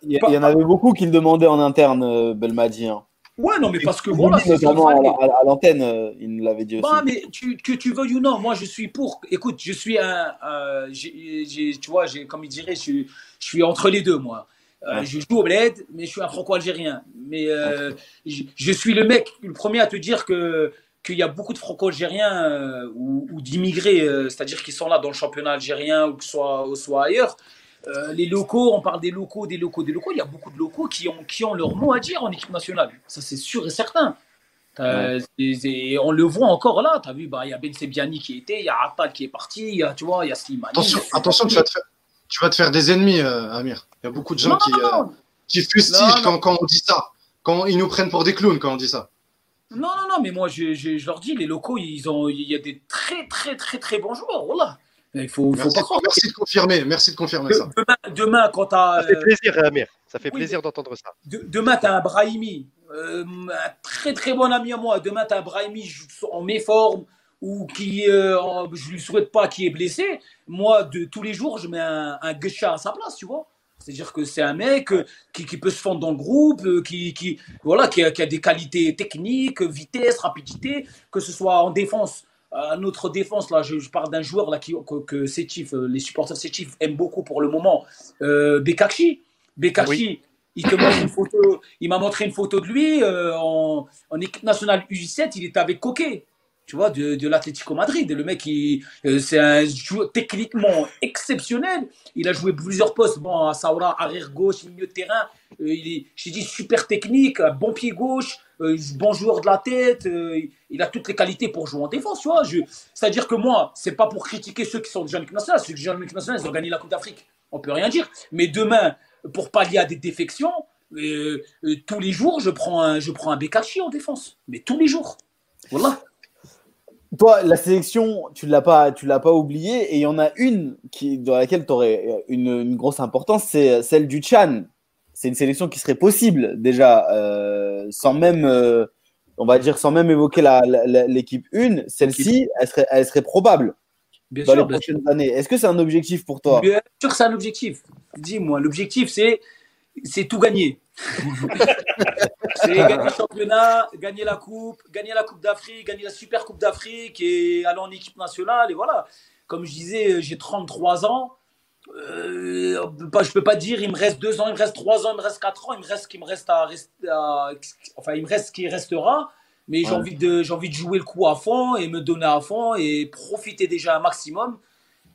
Il y, en avait beaucoup qui le demandaient en interne, euh, Belmadi. Hein. Ouais, non, mais parce que voilà. Notamment à, l'antenne, euh, il nous l'avait dit aussi. Bah, mais tu, que tu veuilles ou non, moi je suis pour. Écoute, je suis un. Euh, tu vois, comme il dirait, je, je, suis entre les deux, moi. Je joue au bled, mais je suis un franco-algérien. Mais je, je, suis le mec, le premier à te dire que qu'il y a beaucoup de franco-algériens ou, ou d'immigrés, c'est-à-dire qui sont là dans le championnat algérien ou que soit, soit ailleurs, euh, les locaux, on parle des locaux, des locaux, des locaux. Il y a beaucoup de locaux qui ont, qui ont leur mot à dire en équipe nationale. Ça, c'est sûr et certain. et on le voit encore là. Tu as vu, bah, il y a Ben Sebiani qui était, il y a Atal qui est parti, il y a, tu vois, il y a Slimani. Attention, attention tu, vas te faire, tu vas te faire des ennemis, euh, Amir. Il y a beaucoup de gens qui, euh, qui fustigent quand, quand, on dit ça. Quand ils nous prennent pour des clowns quand on dit ça. Non, non, non, mais moi, je, je, je leur dis, les locaux, ils ont, il y a des très, très, très, très bons joueurs. Voilà. Il faut, merci, faut pas merci, de confirmer, merci de confirmer ça. Demain, quand tu as. Ça fait plaisir, Amir. Ça fait plaisir d'entendre ça. demain, tu as un Brahimi, euh, un très très bon ami à moi. Demain, tu as un Brahimi en méforme ou qui, euh, je lui souhaite pas, qui est blessé. Moi, de tous les jours, je mets un, un à sa place, tu vois. C'est-à-dire que c'est un mec euh, qui, qui, peut se fondre dans le groupe, euh, qui, qui, voilà, qui a, qui, a, des qualités techniques, vitesse, rapidité, que ce soit en défense. À notre défense, là, je, parle d'un joueur là, qui, que, que euh, les supporters Sétif aiment beaucoup pour le moment, euh, Bekachi. Bekachi, il une photo, il m'a montré une photo de lui euh, en, en, équipe nationale U17, il était avec Coquet, tu vois, de, de l'Atlético Madrid. Et le mec, euh, c'est un joueur techniquement exceptionnel. Il a joué plusieurs postes, bon, à Saoura, arrière gauche, milieu de terrain. il est, j'ai dit, super technique, bon pied gauche, bon joueur de la tête il a toutes les qualités pour jouer en défense, tu vois. C'est-à-dire que moi, c'est pas pour critiquer ceux qui sont déjà en équipe nationale. Ceux qui sont en équipe nationale, ils ont gagné la Coupe d'Afrique. On peut rien dire. Mais demain, pour pallier à des défections, euh, euh, tous les jours, je prends un, je un Bekachi en défense. Mais tous les jours. Voilà. Toi, la sélection, tu l'as pas, tu l'as pas oublié, et il y en a une qui, dans laquelle tu aurais une, une, grosse importance, c'est celle du Chan. C'est une sélection qui serait possible déjà, euh, sans même on va dire sans même évoquer l'équipe 1, celle-ci, elle serait, elle serait probable bien dans les prochaines années. Est-ce que c'est un objectif pour toi? Bien sûr c'est un objectif. Dis-moi, l'objectif, c'est, c'est tout gagner. c'est gagner le championnat, gagner la coupe, gagner la Coupe d'Afrique, gagner la Super Coupe d'Afrique et aller en équipe nationale. Et voilà, comme je disais, j'ai 33 ans. Euh, je peux pas dire il me reste deux ans, il me reste trois ans, il me reste quatre ans, il me reste qui me reste à, enfin il me reste ce qui restera. Mais j'ai envie de j'ai envie de jouer le coup à fond et me donner à fond et profiter déjà un maximum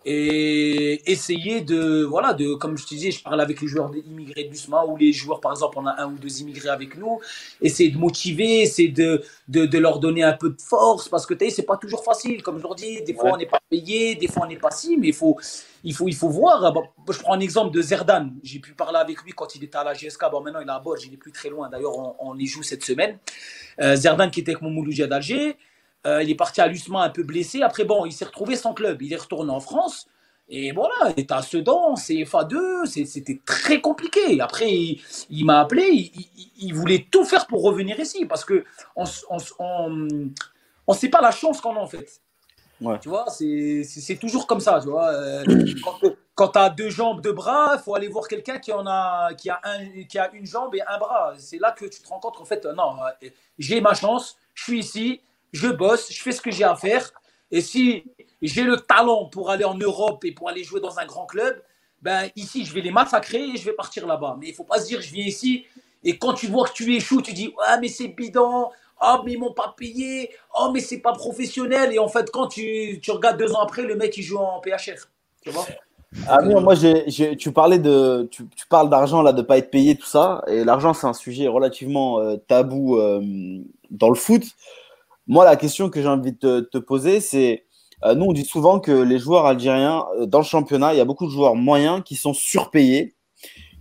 et essayer de voilà de comme je te disais je parle avec les joueurs immigrés du SMA ou les joueurs par exemple on a un ou deux immigrés avec nous. Essayer de motiver essayer de, de, de leur donner un peu de force parce que tu sais c'est pas toujours facile comme je leur dis. Des fois on n'est pas payé des fois on n'est pas si mais il faut il faut il faut voir. Je prends un exemple de Zerdan. J'ai pu parler avec lui quand il était à la GSK bon maintenant il est à Bordeaux. Il est plus très loin. D'ailleurs on, y joue cette semaine. Euh, Zerdan qui était avec mon Mouloudia d'Alger euh, il est parti à l'USMA un peu blessé. Après, bon, il s'est retrouvé sans club. Il est retourné en France. Et voilà, il était à Sedan, CFA2, c'était très compliqué. Après, il, m'a appelé, il, voulait tout faire pour revenir ici parce que on ne on, sait pas la chance qu'on a en fait. Tu vois, c'est toujours comme ça. Tu vois. Euh, quand, tu as deux jambes, deux bras, il faut aller voir quelqu'un qui, en a, qui, a un, qui a une jambe et un bras. C'est là que tu te rends compte qu'en fait, non, euh, j'ai ma chance, je suis ici, je bosse, je fais ce que j'ai à faire. Et si j'ai le talent pour aller en Europe et pour aller jouer dans un grand club, ben ici, je vais les massacrer et je vais partir là-bas. Mais il faut pas se dire, je viens ici et quand tu vois que tu échoues, tu dis, ah, mais c'est bidon, oh, mais ils m'ont pas payé, oh, mais c'est pas professionnel. Et en fait, quand tu, regardes deux ans après, le mec, il joue en PHR. Tu vois? Ah moi, tu parlais de, tu, parles d'argent là, de pas être payé, tout ça, et l'argent c'est un sujet relativement euh, tabou euh, dans le foot. Moi, la question que j'ai envie de te, poser, c'est euh, nous, on dit souvent que les joueurs algériens, euh, dans le championnat, il y a beaucoup de joueurs moyens qui sont surpayés.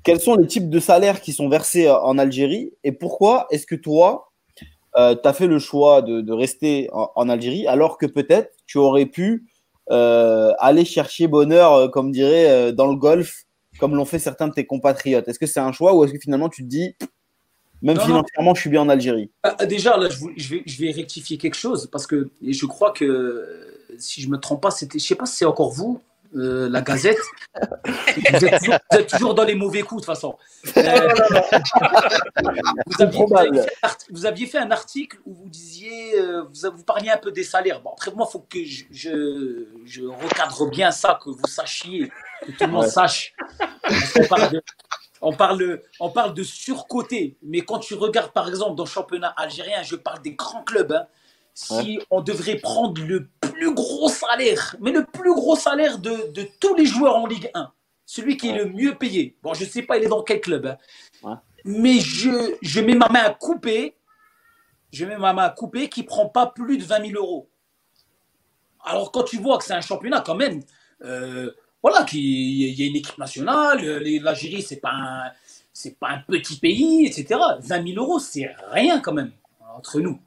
quels sont les types de salaires qui sont versés en Algérie et pourquoi est-ce que toi, tu as fait le choix de, rester en, Algérie alors que peut-être tu aurais pu aller chercher bonheur, comme dirait, dans le golf, comme l'ont fait certains de tes compatriotes? Est-ce que c'est un choix ou est-ce que finalement tu te dis, même financièrement, je suis bien en Algérie ah, Déjà, là, je, vais, je vais rectifier quelque chose parce que je crois que, si je ne me trompe pas, c'était, je ne sais pas si c'est encore vous, euh, la Gazette. vous, êtes toujours, dans les mauvais coups, de toute façon. Euh, vous, aviez fait, un article où vous disiez, euh, vous, vous, parliez un peu des salaires. Bon, après, moi, il faut que je, je, recadre bien ça, que vous sachiez, que tout le monde sache. On parle, on parle, de surcoté, mais quand tu regardes par exemple dans le championnat algérien, je parle des grands clubs, hein, si on devrait prendre le plus gros salaire, mais le plus gros salaire de, de, tous les joueurs en Ligue 1, celui qui est le mieux payé, bon je ne sais pas il est dans quel club, hein, mais je, je mets ma main à couper, je mets ma main à couper qui prend pas plus de 20 000 euros. Alors quand tu vois que c'est un championnat quand même, euh, voilà, qu'il y a une équipe nationale, l'Algérie, c'est pas c'est pas un petit pays, etc. 20 000 euros, c'est rien quand même, entre nous.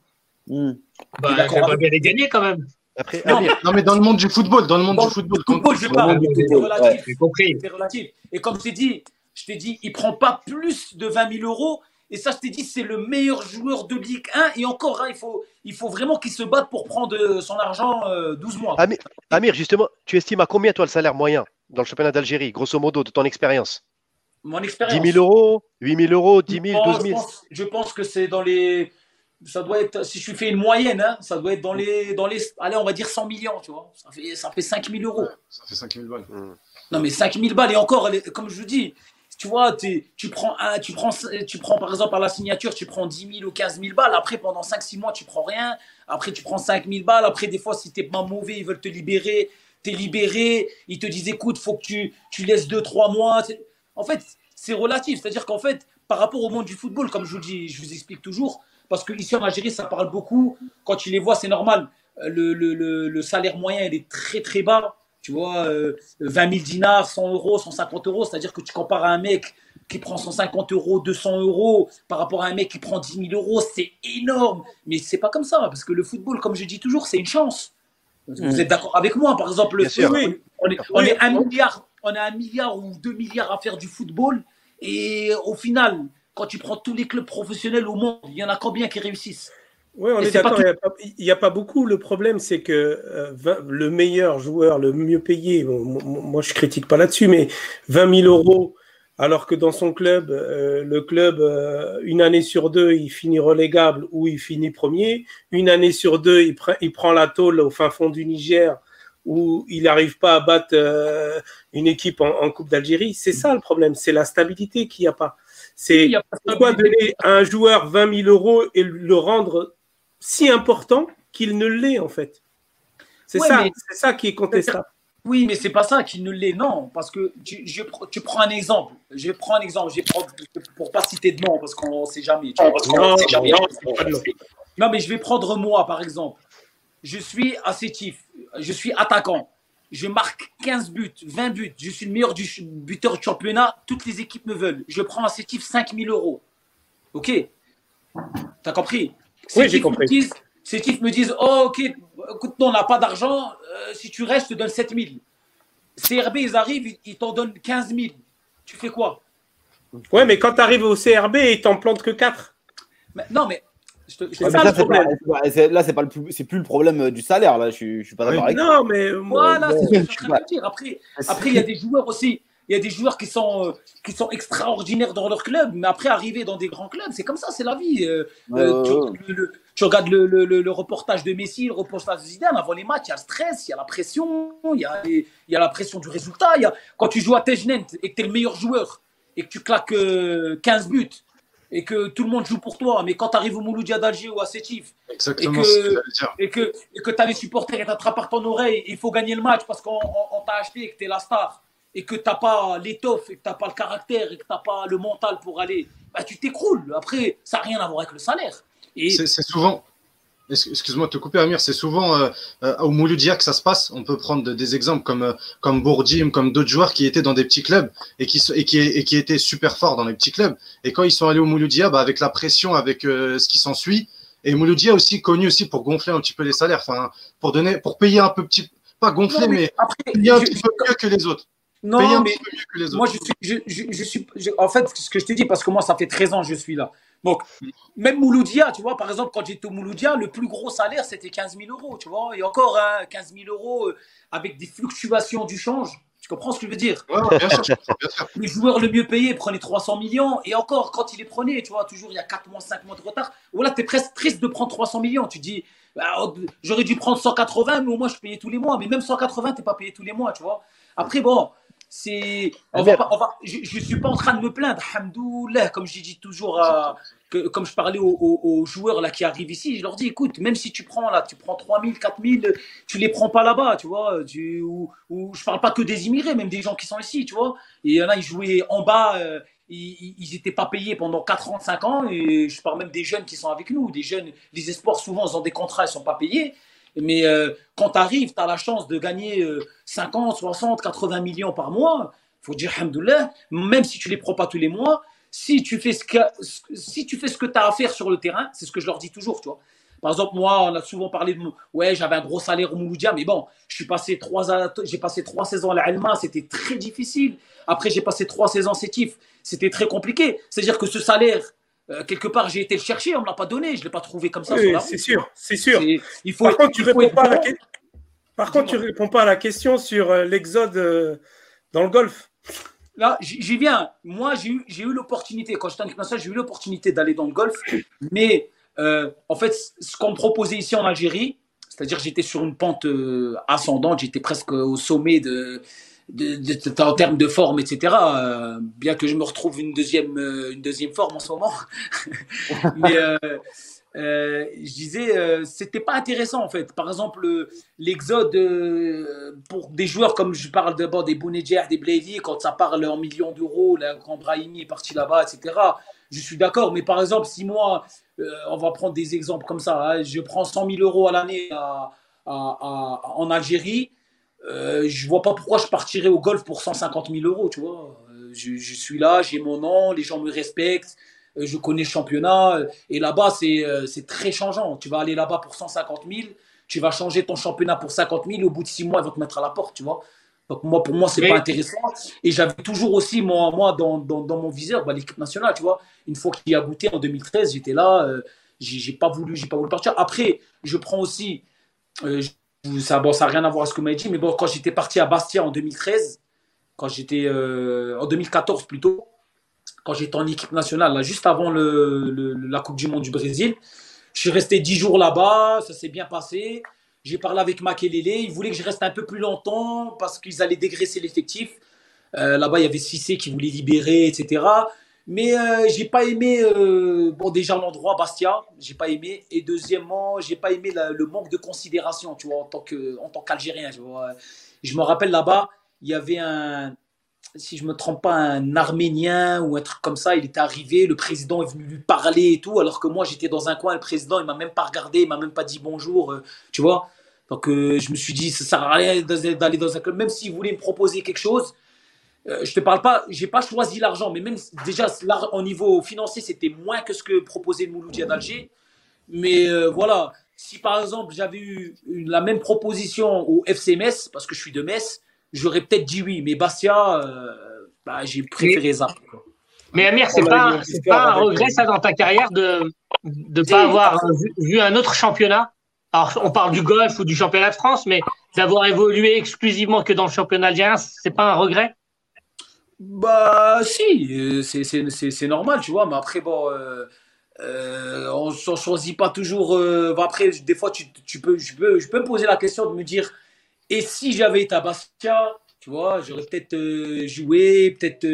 Mmh. Bah, va bien les gagner quand même. Après, non, mais dans le monde du football, dans le monde du football, football je parle, c'est relatif. Ouais, relatif. Et comme je t'ai dit, je t'ai dit, il prend pas plus de 20 000 euros. Et ça, je t'ai dit, c'est le meilleur joueur de Ligue 1. Et encore, hein, il, faut, il faut vraiment qu'il se batte pour prendre euh, son argent 12 euh, mois. Amir, justement, tu estimes à combien, toi, le salaire moyen dans le championnat d'Algérie, grosso modo, de ton expérience? Mon expérience 10 000 euros 8 000 euros 10 000 12 000 Je pense, je pense que c'est dans les ça doit être, si je fais une moyenne, hein, ça doit être dans les, dans les, allez, on va dire 100 millions, tu vois. Ça fait, ça fait 5 000 euros. Ça fait 5 000 balles. Non, mais 5 000 balles, et encore, comme je vous dis, tu vois, tu prends, tu, prends, par exemple par la signature, tu prends 10 000 ou 15 000 balles. Après, pendant 5-6 mois, tu prends rien. Après, tu prends 5 000 balles. Après, des fois, si t'es pas mauvais, ils veulent te libérer. T'es libéré. Ils te disent, écoute, faut que tu, tu laisses 2-3 mois. En fait, c'est relatif. C'est-à-dire qu'en fait, par rapport au monde du football, comme je vous dis, je vous explique toujours, parce qu'ici en Algérie, ça parle beaucoup. Quand tu les vois, c'est normal. Euh, le, salaire moyen, il est très très bas. Tu vois, 20 000 dinars, 100 euros, 150 euros. C'est-à-dire que tu compares à un mec qui prend 150 euros, 200 euros, par rapport à un mec qui prend 10 000 euros, c'est énorme. Mais c'est pas comme ça, parce que le football, comme je dis toujours, c'est une chance. Vous mm. êtes d'accord avec moi Par exemple, on, est, on, est, un milliard, on a un milliard ou deux milliards à faire du football, et au final, quand tu prends tous les clubs professionnels au monde, il y en a combien qui réussissent? Oui, on est, d'accord, il n'y a, pas beaucoup. Le problème, c'est que euh, le meilleur joueur, le mieux payé, moi je critique pas là-dessus, mais 20 000 euros, alors que dans son club, euh, le club, euh, une année sur deux, il finit relégable ou il finit premier. Une année sur deux, il, il prend la tôle au fin fond du Niger où il n'arrive pas à battre une équipe en, en Coupe d'Algérie. C'est ça le problème, c'est la stabilité qu'il n'y a pas. C'est pourquoi donner à un joueur 20 000 euros et le rendre si important qu'il ne l'est en fait. C'est ça, c'est ça qui est contestable. Oui, mais c'est pas ça qu'il ne l'est, non, parce que tu, je, tu prends un exemple. Je prends un exemple. Je prends, pour pas citer de nom, parce qu'on ne sait jamais. non, mais je vais prendre moi, par exemple. Je suis assétif, je suis attaquant je marque 15 buts, 20 buts, je suis le meilleur du buteur du championnat, toutes les équipes me veulent. Je prends à Sétif 5000 euros. Ok? T'as compris? Oui, j'ai compris. Sétif me disent Oh, ok, écoute, non, on n'a pas d'argent, euh, si tu restes, je te donne 7000. CRB, ils arrivent, ils t'en donnent 15 000. Tu fais quoi? Ouais, mais quand tu arrives au CRB, ils t'en plantent que 4. non, mais là, c'est pas le plus, c'est plus le problème euh, du salaire. Là, je, suis pas d'accord avec. Non, mais voilà, c'est ce que je suis en train de dire. Après, après, il y a des joueurs aussi. Il y a des joueurs qui sont, euh, qui sont extraordinaires dans leur club, mais après arriver dans des grands clubs, c'est comme ça, c'est la vie. Euh, tu, regardes le, le, le, reportage de Messi, le reportage de Zidane, avant les matchs, il y a le stress, il y a la pression, il y a, il y a la pression du résultat. Il y a, quand tu joues à Tejnent et que tu es le meilleur joueur et que tu claques 15 buts, et que tout le monde joue pour toi. Mais quand tu arrives au Mouloudia d'Alger ou à Sétif et que, et que, et que tu as les supporters qui t'attrapent par ton oreille, il faut gagner le match parce qu'on t'a acheté et que tu es la star et que tu n'as pas l'étoffe et que tu n'as pas le caractère et que tu n'as pas le mental pour aller, bah, tu t'écroules. Après, ça n'a rien à voir avec le salaire. C'est souvent. excuse-moi de te couper, Amir, c'est souvent euh, euh, au Mouloudia que ça se passe. On peut prendre des exemples comme, euh, comme Bourdim, comme d'autres joueurs qui étaient dans des petits clubs et qui, et, qui, et qui étaient super forts dans les petits clubs. Et quand ils sont allés au Mouloudia, bah, avec la pression, avec ce qui s'ensuit, et Mouloudia aussi connu aussi pour gonfler un petit peu les salaires, enfin, pour donner, pour payer un peu petit, pas gonfler, mais, payer un petit peu mieux que les autres. Non, mais moi, je suis, je, je, suis en fait, ce que je te dis, parce que moi, ça fait 13 ans que je suis là. Donc, même Mouloudia, tu vois, par exemple, quand j'étais au Mouloudia, le plus gros salaire, c'était 15 000 euros, tu vois. Et encore, hein, 15 000 euros euh, avec des fluctuations du change. Tu comprends ce que je veux dire? Bien sûr, Le joueur le mieux payé prenait 300 millions. Et encore, quand il les prenait, tu vois, toujours il y a 4 mois, 5 mois de retard. Voilà, tu es presque triste de prendre 300 millions. Tu dis, bah, oh, j'aurais dû prendre 180, mais au moins je payais tous les mois. Mais même 180, tu pas payé tous les mois, tu vois. Après, bon, c'est. On va je ne suis pas en train de me plaindre, hamdoulah, comme je dis toujours, que, comme je parlais aux, joueurs là, qui arrivent ici, je leur dis écoute, même si tu prends là, tu prends 3000, 4000, tu les prends pas là-bas, tu vois. Tu, ou, ou, je parle pas que des immigrés, même des gens qui sont ici, tu vois. Et il y en a, ils jouaient en bas, euh, ils n'étaient pas payés pendant 4 ans, 5 ans. Et je parle même des jeunes qui sont avec nous, des jeunes, les espoirs, souvent, ils ont des contrats, ils sont pas payés. Mais euh, quand tu arrives, tu as la chance de gagner 50, 60, 80 millions par mois. Faut dire, alhamdoulilah, même si tu les prends pas tous les mois, si tu fais ce que, tu as à faire sur le terrain, c'est ce que je leur dis toujours, tu. Par exemple, moi, on a souvent parlé de ouais, j'avais un gros salaire au Mouloudia, mais bon, je passé j'ai passé trois saisons à l'Alma, c'était très difficile. Après, j'ai passé trois saisons Sétif, c'était très compliqué. C'est-à-dire que ce salaire, euh, quelque part, j'ai été le chercher, on ne me l'a pas donné, je ne l'ai pas trouvé comme ça. Oui, c'est sûr, c'est sûr. Il faut, Par contre, tu réponds pas à la Par contre, tu réponds pas à la question sur euh, l'exode euh, dans le golf. Là, j'y viens. Moi, j'ai eu, eu l'opportunité, quand j'étais en équipe j'ai eu l'opportunité d'aller dans le golf. Mais en fait, ce qu'on me proposait ici en Algérie, c'est-à-dire j'étais sur une pente ascendante, j'étais presque au sommet de, en termes de forme, etc. Euh, bien que je me retrouve une deuxième, euh, une deuxième forme en ce moment. Mais euh, je disais, c'était pas intéressant en fait. Par exemple, l'exode pour des joueurs comme je parle d'abord des Bounedjah, des Blady, quand ça parle en millions d'euros, quand Brahimi est parti là-bas, etc. Je suis d'accord, mais par exemple, si moi, on va prendre des exemples comme ça, hein, je prends 100 000 euros à l'année en Algérie, euh, je vois pas pourquoi je partirais au golf pour 150 000 euros, tu vois. Euh, je, suis là, j'ai mon nom, les gens me respectent, euh, je connais le championnat. Et là-bas, c'est très changeant. Tu vas aller là-bas pour 150 000, tu vas changer ton championnat pour 50 000, au bout de six mois, ils vont te mettre à la porte, tu vois. Donc moi, pour moi, c'est pas intéressant. Et j'avais toujours aussi, moi, moi dans, dans, dans mon viseur, bah, l'équipe nationale, tu vois. Une fois qu'il a goûté en 2013, j'étais là, j'ai pas voulu, j'ai pas voulu partir. Après, je prends aussi, ça bon, n'a rien à voir avec ce que m'a dit, mais bon, quand j'étais parti à Bastia en 2013, quand j'étais euh, en 2014 plutôt, quand j'étais en équipe nationale, là, juste avant la Coupe du Monde du Brésil, je suis resté 10 jours là-bas, ça s'est bien passé. J'ai parlé avec Makelele, il voulait que je reste un peu plus longtemps parce qu'ils allaient dégraisser l'effectif. Euh, là-bas, il y avait Cissé qui voulait libérer, etc. Mais euh, j'ai pas aimé, euh, bon déjà l'endroit Bastia, j'ai pas aimé. Et deuxièmement, j'ai pas aimé le manque de considération, tu vois, en tant qu'Algérien. Je me rappelle là-bas, il y avait un, si je me trompe pas, un Arménien ou un truc comme ça. Il était arrivé, le président est venu lui parler et tout, alors que moi j'étais dans un coin, le président il m'a même pas regardé, il m'a même pas dit bonjour, euh, tu vois. Donc je me suis dit, ça sert à rien d'aller dans un club, même s'il voulait me proposer quelque chose euh, je te parle pas, j'ai pas choisi l'argent, mais même déjà au niveau financier, c'était moins que ce que proposait le Mouloudia d'Alger. Mais euh, voilà, si par exemple j'avais eu la même proposition au FC Metz, parce que je suis de Metz, j'aurais peut-être dit oui. Mais Bastia, euh, bah, j'ai préféré ça. Mais Amir, c'est pas, pas un regret ça dans ta carrière de ne pas avoir vu, un autre championnat? Alors, on parle du golf ou du championnat de France, mais d'avoir évolué exclusivement que dans le championnat algérien, c'est pas un regret? Bah si, euh, c'est normal, tu vois, mais après, bon, euh, euh, on ne choisit pas toujours. après, des fois, tu, tu, peux, je, peux, je peux me poser la question de me dire, et si j'avais été à Bastia, tu vois, j'aurais peut-être joué, peut-être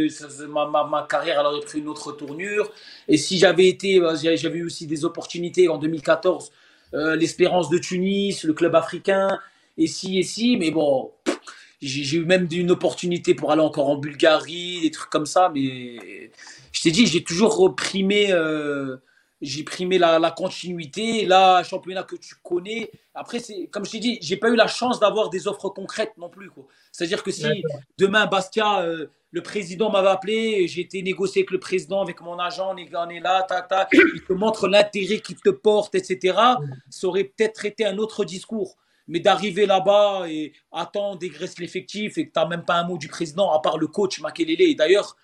ma, ma, ma, carrière elle aurait pris une autre tournure. Et si j'avais été, j'avais eu aussi des opportunités en 2014, l'Espérance de Tunis, le club africain, et si, et si, mais bon, j'ai eu même une opportunité pour aller encore en Bulgarie, des trucs comme ça, mais je t'ai dit, j'ai toujours reprimé euh, j'ai primé la, la, continuité. Là, championnat que tu connais. Après, c'est comme je t'ai dit, j'ai pas eu la chance d'avoir des offres concrètes non plus. C'est-à-dire que si demain Bastia, euh, le président m'avait appelé, j'ai été négocier avec le président, avec mon agent, on est, là, il te montre l'intérêt qu'il te porte, etc. Ça aurait peut-être été un autre discours. Mais d'arriver là-bas et attendre, dégraisser l'effectif et que tu n'as même pas un mot du président, à part le coach Makelele. Et d'ailleurs,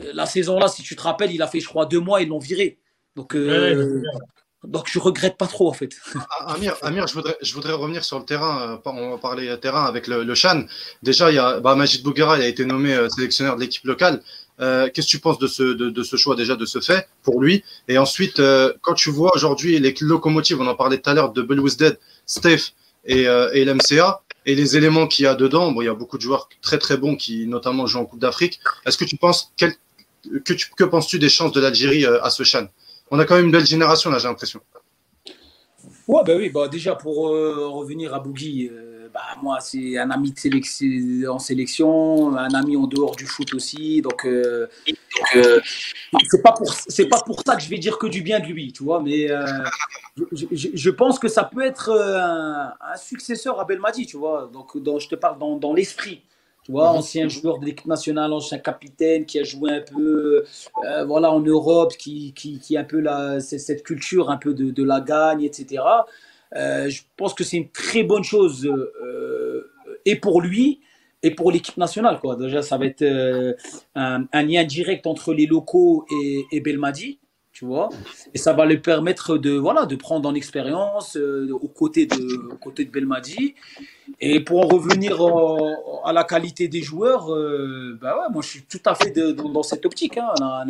euh, la saison-là, si tu te rappelles, il a fait, je crois, deux mois, ils l'ont viré. Donc, euh, donc je regrette pas trop en fait. Ah, Amir, Amir je, voudrais, je voudrais revenir sur le terrain. Euh, on va parler terrain avec le, le Chan. Déjà, il y a bah, Majid Bouguera, il a été nommé euh, sélectionneur de l'équipe locale. Qu'est-ce que tu penses de ce, de, de, ce choix déjà, de ce fait pour lui? Et ensuite, quand tu vois aujourd'hui les locomotives, on en parlait tout à l'heure de Dead, Steph et, et l'MCA, et les éléments qu'il y a dedans, bon, il y a beaucoup de joueurs très très bons qui notamment jouent en Coupe d'Afrique. Est-ce que tu penses quel, que, tu, que penses-tu des chances de l'Algérie à ce Chan? On a quand même une belle génération là, j'ai l'impression. Ouais, bah oui, bah déjà pour euh, revenir à Bougui, euh, bah, moi c'est un ami de sélection, en sélection, un ami en dehors du foot aussi, donc euh, c'est pas pour c'est pas pour ça que je vais dire que du bien de lui, tu vois, mais je, pense que ça peut être un, successeur à Belmadi, tu vois, donc dans, je te parle dans, dans l'esprit. Tu vois, mhm. ancien joueur de l'équipe nationale, ancien capitaine qui a joué un peu euh, voilà, en Europe, qui, qui, qui a un peu la, cette culture un peu de, de la gagne, etc. Euh, je pense que c'est une très bonne chose euh, et pour lui et pour l'équipe nationale. Déjà, ça va être un, lien direct entre les locaux et, et Belmadi tu vois. Et ça va lui permettre de, voilà, de prendre en expérience euh, aux, côtés de, aux de Belmadi. Et pour en revenir à la qualité des joueurs, euh, bah moi je suis tout à fait dans cette optique. Hein. On, a,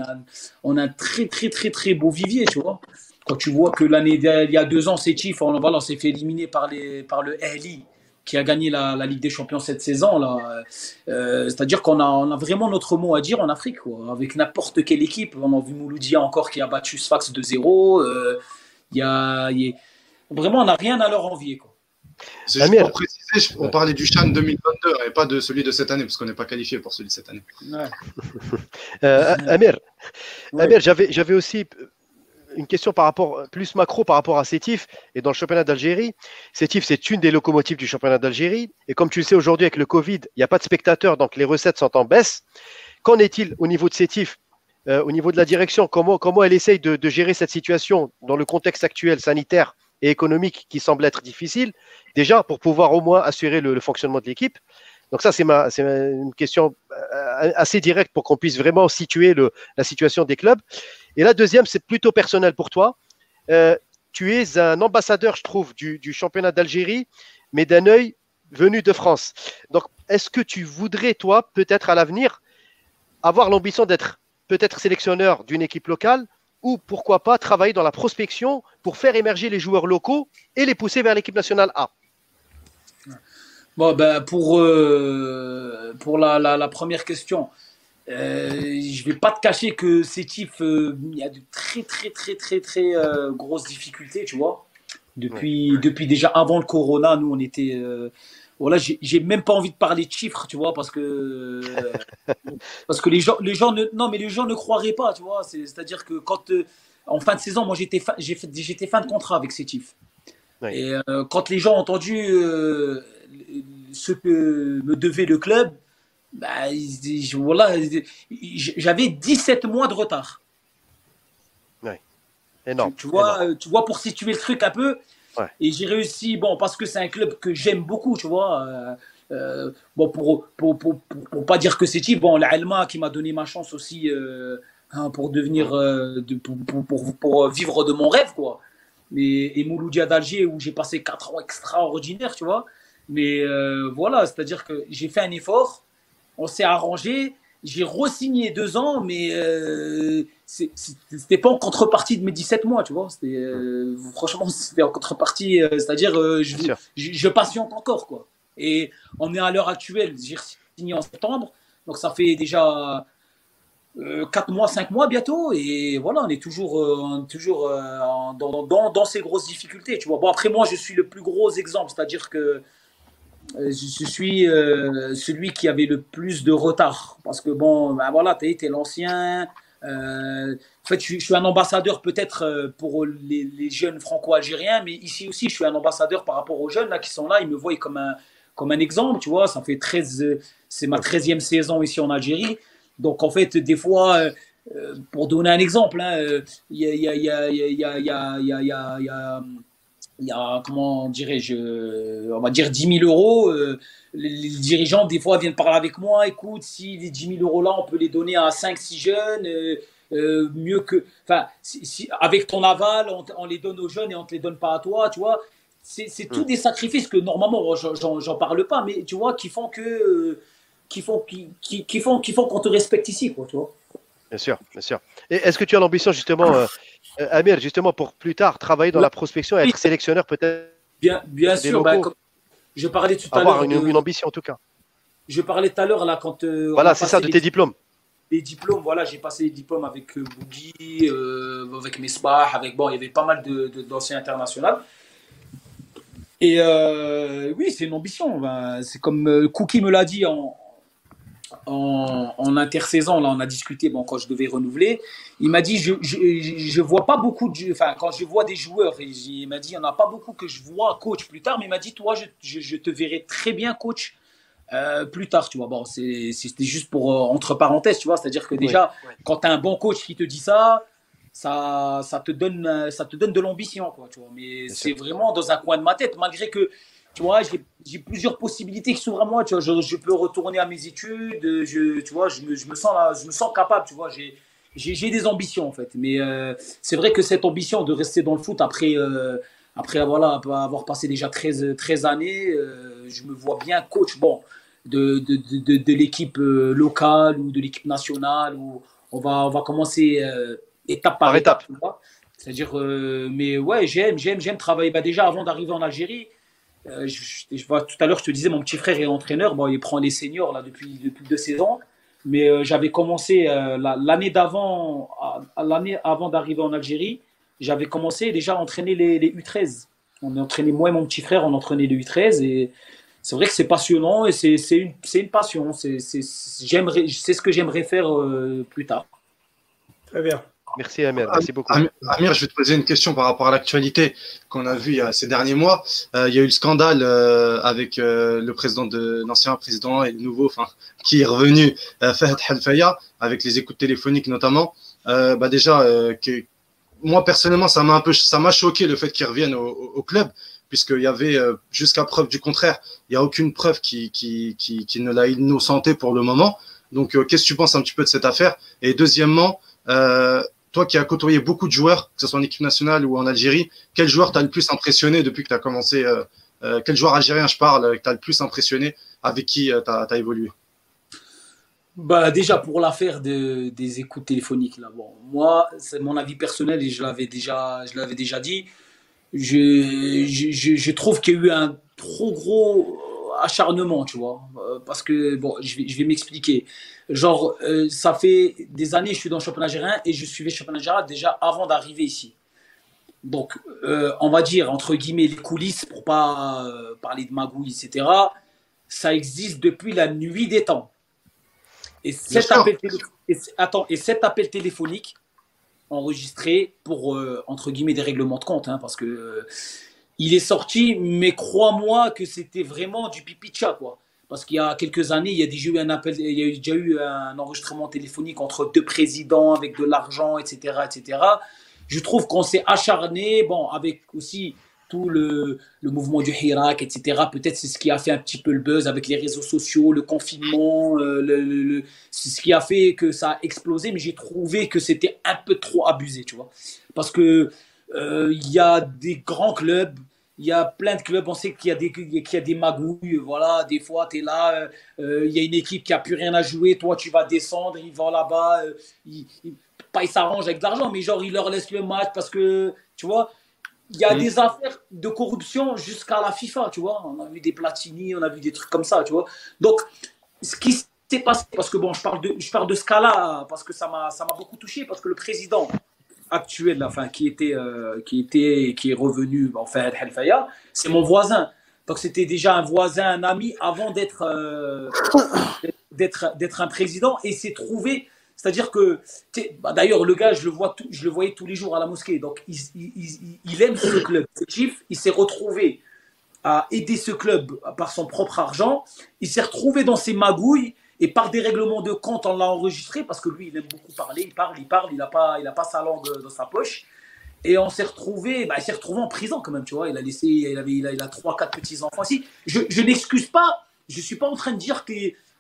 on, a, un très très très très beau vivier, tu vois. Quand tu vois que l'année il y a deux ans, c'est Chief, on, voilà, on s'est fait éliminer par, les, par le LI qui a gagné la, Ligue des Champions cette saison. Là. Euh, c'est-à-dire qu'on a, on a vraiment notre mot à dire en Afrique. Quoi. Avec n'importe quelle équipe. On a vu Mouloudia encore qui a battu Sfax de 0. Euh, y a, Vraiment, on n'a rien à leur envier. Quoi. C'est juste pour préciser, on parlait du Chan 2022 et pas de celui de cette année, parce qu'on n'est pas qualifié pour celui de cette année. Euh, Amir, Amir j'avais aussi une question par rapport, plus macro par rapport à Sétif et dans le championnat d'Algérie. Sétif, c'est une des locomotives du championnat d'Algérie. Et comme tu le sais aujourd'hui avec le Covid, il n'y a pas de spectateurs, donc les recettes sont en baisse. Qu'en est-il au niveau de Sétif euh, au niveau de la direction, comment, comment elle essaye de, gérer cette situation dans le contexte actuel sanitaire et économique qui semble être difficile, déjà pour pouvoir au moins assurer le, fonctionnement de l'équipe? Donc ça, c'est une question euh, assez directe pour qu'on puisse vraiment situer la situation des clubs. Et la deuxième, c'est plutôt personnel pour toi. Euh, tu es un ambassadeur, je trouve, du, championnat d'Algérie, mais d'un œil venu de France. Donc, est-ce que tu voudrais, toi, peut-être à l'avenir, avoir l'ambition d'être peut-être sélectionneur d'une équipe locale ou pourquoi pas travailler dans la prospection pour faire émerger les joueurs locaux et les pousser vers l'équipe nationale A? Bon, ben, pour, euh, pour la, première question, je vais pas te cacher que Sétif, euh, il y a de très très très très très euh, grosses difficultés, tu vois. Depuis, depuis déjà avant le corona, nous on était. voilà, j'ai même pas envie de parler de chiffres, tu vois, parce que parce que les gens, les gens ne, non mais les gens ne croiraient pas, tu vois. C'est-à-dire que quand en fin de saison, moi j'étais j'étais fin de contrat avec Sétif. Et quand les gens ont entendu ce que me devait le club, bah, voilà, j'avais 17 mois de retard. Oui, énorme. Tu, vois, tu vois, pour situer le truc un peu, et j'ai réussi, bon, parce que c'est un club que j'aime beaucoup, tu vois. Euh, euh, bon, pour, pour, pour, pour, pas dire que c'est type, bon, l'Alma qui m'a donné ma chance aussi euh, hein, pour devenir, de, pour, pour, pour, vivre de mon rêve, quoi. Et, et Mouloudia d'Alger, où j'ai passé 4 ans extraordinaires, tu vois. Mais voilà, c'est-à-dire que j'ai fait un effort, on s'est arrangé. J'ai re-signé deux ans, mais euh, c'était pas en contrepartie de mes 17 mois, tu vois. Euh, franchement, c'était en contrepartie, euh, c'est-à-dire euh, je, je, patiente encore, quoi. Et on est à l'heure actuelle, j'ai signé en septembre, donc ça fait déjà 4 mois, 5 mois bientôt, et voilà, on est toujours, toujours dans, dans, dans, ces grosses difficultés, tu vois. Bon, après, moi, je suis le plus gros exemple, c'est-à-dire que je suis euh, celui qui avait le plus de retard. Parce que bon, ben voilà, tu es, l'ancien, Euh, en fait, je, suis un ambassadeur peut-être euh, pour les, jeunes franco-algériens, mais ici aussi, je suis un ambassadeur par rapport aux jeunes là, qui sont là. Ils me voient comme un, comme un exemple, tu vois. Ça fait 13, c'est ma 13e saison ici en Algérie. Donc, en fait, des fois, pour donner un exemple, il y a, y a, y a, y a il y a, comment dirais-je, on va dire 10 000 euros. Euh, les, dirigeants, des fois, viennent parler avec moi. Écoute, si les 10 000 euros-là, on peut les donner à 5-6 jeunes, euh, euh, mieux que. Enfin, si, avec ton aval, on, les donne aux jeunes et on ne te les donne pas à toi, tu vois. C'est tous hmm. des sacrifices que normalement, j'en parle pas, mais tu vois, qui font que. qui font qui, qui, font qui font qu'on te respecte ici, quoi, tu vois. Bien sûr, bien sûr. Et est-ce que tu as l'ambition justement euh, Amir, justement, pour plus tard, travailler dans la prospection et être sélectionneur peut-être Bien, bien sûr. Bah, je parlais tout à l'heure. Avoir une, ambition en tout cas. Je parlais tout à l'heure, là, quand. Euh, voilà, c'est ça, de tes diplômes. Les diplômes, voilà, j'ai passé les diplômes avec euh, Boogie, avec Mesbah, avec. Bon, il y avait pas mal d'anciens de, internationaux. Et oui, c'est une ambition. Ben, c'est comme Cookie me l'a dit en, en, intersaison, là, on a discuté bon, quand je devais renouveler. Il m'a dit je, je, vois pas beaucoup de. Enfin, quand je vois des joueurs, il m'a dit il n'y en a pas beaucoup que je vois coach plus tard, mais il m'a dit toi, je, te verrai très bien coach euh, plus tard, tu vois. Bon, c'était juste pour euh, entre parenthèses, tu vois. C'est-à-dire que déjà, quand tu as un bon coach qui te dit ça, ça, ça te donne, ça te donne de l'ambition, quoi, tu vois. Mais c'est vraiment dans un coin de ma tête, malgré que tu vois, j'ai plusieurs possibilités qui s'ouvrent à moi. Tu vois, je, peux retourner à mes études. Je, tu vois, je me, je me sens, je me sens capable. Tu vois, j'ai des ambitions en fait. Mais euh, c'est vrai que cette ambition de rester dans le foot après, euh, après voilà, avoir passé déjà 13, 13 années, euh, je me vois bien coach. Bon, de, de, de, de l'équipe locale ou de l'équipe nationale. Où on va, on va commencer étape par, étape. C'est-à-dire, mais ouais, j'aime, j'aime, j'aime travailler. Bah, déjà, avant d'arriver en Algérie. Euh, je, vois, tout à l'heure, je te disais, mon petit frère est entraîneur. Bon, il prend les seniors là, depuis, depuis deux saisons. Mais euh, j'avais commencé euh, l'année d'avant, l'année avant d'arriver en Algérie, j'avais commencé déjà à entraîner les, les, U13. On entraînait, moi et mon petit frère, on entraînait les U13. Et c'est vrai que c'est passionnant et c'est une, une, passion. C'est ce que j'aimerais faire plus tard. Très bien. Merci Amir, merci beaucoup. Amir, je vais te poser une question par rapport à l'actualité qu'on a vue ces derniers mois. Euh, il y a eu le scandale euh, avec euh, le président de l'ancien président et le nouveau, enfin, qui est revenu, Fahd Halfaya, avec les écoutes téléphoniques notamment. bah déjà, que, moi personnellement, ça m'a un peu, ça m'a choqué le fait qu'il revienne au, au, club, puisqu'il y avait jusqu'à preuve du contraire, il n'y a aucune preuve qui, qui, qui, qui ne l'a innocenté pour le moment. Donc, qu'est-ce que tu penses un petit peu de cette affaire? Et deuxièmement, toi qui as côtoyé beaucoup de joueurs, que ce soit en équipe nationale ou en Algérie, quel joueur t'a le plus impressionné depuis que tu as commencé euh, euh, Quel joueur algérien je parle, que tu le plus impressionné, avec qui tu as, évolué? Bah, déjà pour l'affaire de, des écoutes téléphoniques là, bon, moi c'est mon avis personnel et je l'avais déjà, je déjà dit. Je, je trouve qu'il y a eu un trop gros acharnement, tu vois. Euh, parce que, bon, je vais, je vais m'expliquer. Genre, euh, ça fait des années que je suis dans le championnat algérien et je suivais le championnat algérien déjà avant d'arriver ici. Donc, euh, on va dire, entre guillemets, les coulisses, pour pas parler de magouille, etc., ça existe depuis la nuit des temps. Et cet, appel, et, attends, et cet appel téléphonique enregistré pour, entre guillemets, des règlements de compte, hein, parce que il est sorti, mais crois-moi que c'était vraiment du pipi quoi. Parce qu'il y a quelques années, il y a déjà eu un appel, il y a déjà eu un enregistrement téléphonique entre deux présidents avec de l'argent, etc., etc. Je trouve qu'on s'est acharné, bon, avec aussi tout le, mouvement du Hirak, etc. Peut-être c'est ce qui a fait un petit peu le buzz avec les réseaux sociaux, le confinement, euh, c'est ce qui a fait que ça a explosé. Mais j'ai trouvé que c'était un peu trop abusé, tu vois. Parce que euh, il y a des grands clubs, il y a plein de clubs, on sait qu'il y a des, qu'il y a des magouilles, voilà, des fois tu es là, euh, euh, il y a une équipe qui a plus rien à jouer, toi tu vas descendre, ils vont là-bas, ils, pas ils s'arrangent avec de l'argent, mais genre ils leur laissent le match parce que, tu vois, il y a des affaires de corruption jusqu'à la FIFA, tu vois, on a vu des Platini, on a vu des trucs comme ça, tu vois. Donc, ce qui s'est passé, parce que bon, je parle de, je parle de ce cas-là, parce que ça m'a beaucoup touché, parce que le président, actuel, qui était, euh, qui était, qui est revenu, en fait, Helfaya, c'est mon voisin. Donc c'était déjà un voisin, un ami avant d'être, euh, d'être, un président. Et c'est trouvé, C'est-à-dire que, bah, d'ailleurs, le gars, je le, vois je le voyais tous les jours à la mosquée. Donc, il, aime ce club. Il s'est retrouvé à aider ce club par son propre argent. Il s'est retrouvé dans ses magouilles et par des règlements de compte, on l'a enregistré parce que lui, il aime beaucoup parler. Il parle, il parle, il n'a pas, il a pas sa langue dans sa poche. Et on s'est retrouvé, bah, il s'est retrouvé en prison quand même, tu vois. Il a laissé, il avait, il a, il a trois, quatre petits enfants ici. Je, je n'excuse pas, je suis pas en train de dire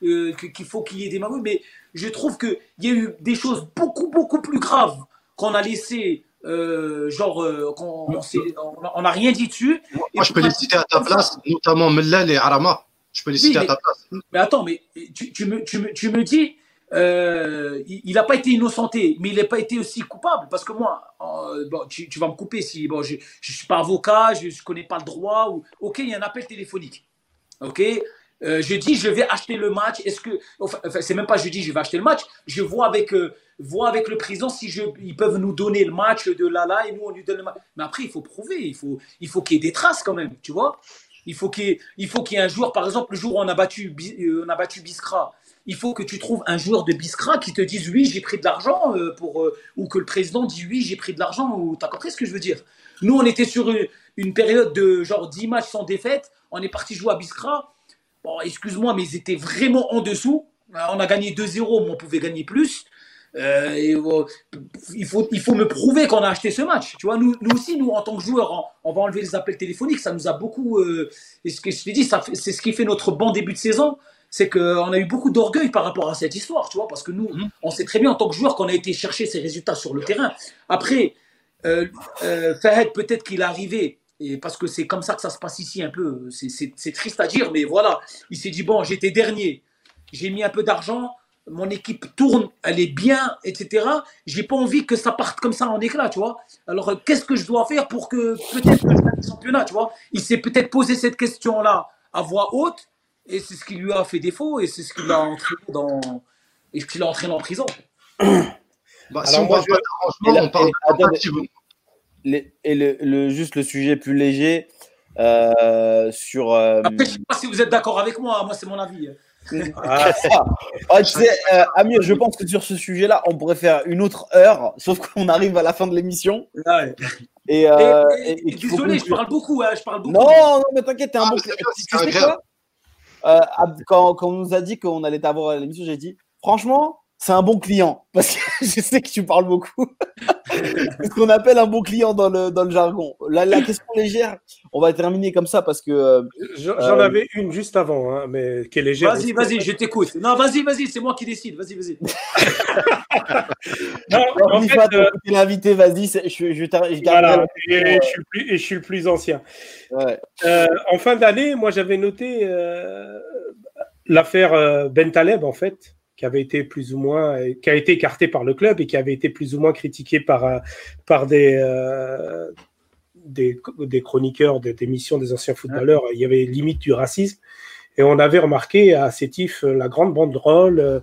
euh, qu'il faut qu'il y ait des magouilles, mais je trouve qu'il y a eu des choses beaucoup, beaucoup plus graves qu'on a laissé euh, genre, euh, on n'a rien dit dessus. Moi, je peux les citer à ta place, notamment Mellal et Arama. Je peux les citer à ta place. Mais attends, mais tu, tu, me, tu, me, tu me dis, euh, il n'a pas été innocenté, mais il n'a pas été aussi coupable. Parce que moi, bon, tu, vas me couper si bon, je ne suis pas avocat, je ne connais pas le droit. Ou, ok, il y a un appel téléphonique. Ok, euh, je dis, je vais acheter le match. Est-ce que, enfin, c'est même pas je dis, je vais acheter le match. Je vois avec, euh, vois avec le président si je, ils peuvent nous donner le match de Lala et nous on lui donne le match. Mais après, il faut prouver, il faut, il faut qu'il y ait des traces quand même, tu vois? Il faut qu'il qu'il y ait un joueur, par exemple, le jour où on a battu, euh, on a battu Biskra. Il faut que tu trouves un joueur de Biskra qui te dise oui, j'ai pris de l'argent pour, ou que le président dit oui, j'ai pris de l'argent. Ou t'as compris ce que je veux dire? Nous, on était sur une, une période de genre 10 matchs sans défaite. On est parti jouer à Biskra Bon, excuse-moi, mais ils étaient vraiment en dessous. On a gagné 2-0, mais on pouvait gagner plus. Euh, euh, il, faut, il faut me prouver qu'on a acheté ce match. Tu vois, nous, nous aussi, nous, en tant que joueurs, on, va enlever les appels téléphoniques. Ça nous a beaucoup. Euh, et ce que je t'ai dit, c'est ce qui fait notre bon début de saison. C'est qu'on a eu beaucoup d'orgueil par rapport à cette histoire, tu vois, parce que nous, mhm. on sait très bien en tant que joueur qu'on a été chercher ces résultats sur le terrain. Après, Fahed, peut-être qu'il est arrivé et parce que c'est comme ça que ça se passe ici un peu. C'est triste à dire, mais voilà. Il s'est dit, bon, j'étais dernier. J'ai mis un peu d'argent. Mon équipe tourne, elle est bien, etc. J'ai pas envie que ça parte comme ça en éclat, tu vois. Alors, qu'est-ce que je dois faire pour que peut-être que je gagne le championnat, tu vois Il s'est peut-être posé cette question-là à voix haute, et c'est ce qui lui a fait défaut, et c'est ce qui l'a entraîné dans, et ce qui l'a entraîné en prison. Bah, si on parle on parle et le, juste le sujet plus léger euh, sur. Euh, Après, je ne sais pas si vous êtes d'accord avec moi, moi c'est mon avis. Ah, tu sais, euh, Amir, je pense que sur ce sujet-là, on pourrait faire une autre heure, sauf qu'on arrive à la fin de l'émission. Ouais. Et, euh, et, et, désolé, je parle beaucoup, hein, je parle beaucoup. Non, non, mais t'inquiète, t'es un ah, bon. Tu sais quoi? Quand, quand, on nous a dit qu'on allait t'avoir à l'émission, j'ai dit, franchement, c'est un bon client. Parce que je sais que tu parles beaucoup. Ce qu'on appelle un bon client dans le, dans le jargon. La, la, question légère, on va terminer comme ça parce que. Euh, J'en euh, avais une juste avant, hein, mais qui est légère. Vas-y, vas-y, je t'écoute. Non, vas-y, vas-y, c'est moi qui décide. Vas-y, vas-y. non, en fait, euh... l'invité, vas-y. Je, je, je, voilà, et, je suis plus, et je suis le plus ancien. Ouais. Euh, en fin d'année, moi, j'avais noté l'affaire Ben Taleb, en fait qui avait été plus ou moins, qui a été écarté par le club et qui avait été plus ou moins critiqué par, euh, par des, euh, des, des, chroniqueurs d'émissions des anciens footballeurs. Il y avait limite du racisme. Et on avait remarqué à Sétif la grande banderole euh,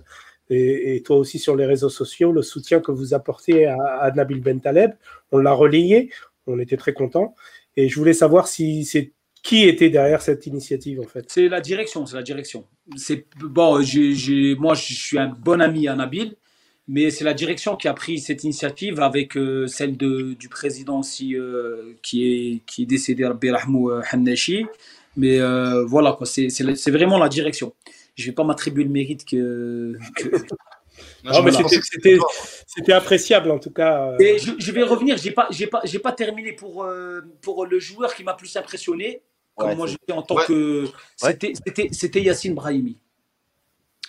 et, et, toi aussi sur les réseaux sociaux, le soutien que vous apportez à, à Nabil Bentaleb. On l'a relayé, on était très contents. Et je voulais savoir si c'est qui était derrière cette initiative en fait C'est la direction, c'est la direction. C'est bon, j'ai, moi je suis un bon ami à Nabil, mais c'est la direction qui a pris cette initiative avec euh, celle de, du président aussi euh, qui est qui est décédé Rahmou euh, Hannashi. Mais voilà quoi, c'est, c'est, vraiment la direction. Je vais pas m'attribuer le mérite que. Non, mais c'était, c'était, appréciable en tout cas. Et je, je vais revenir, j'ai pas, j'ai pas, j'ai pas terminé pour, pour le joueur qui m'a plus impressionné comme moi j'étais en tant que. C'était Yacine Brahimi.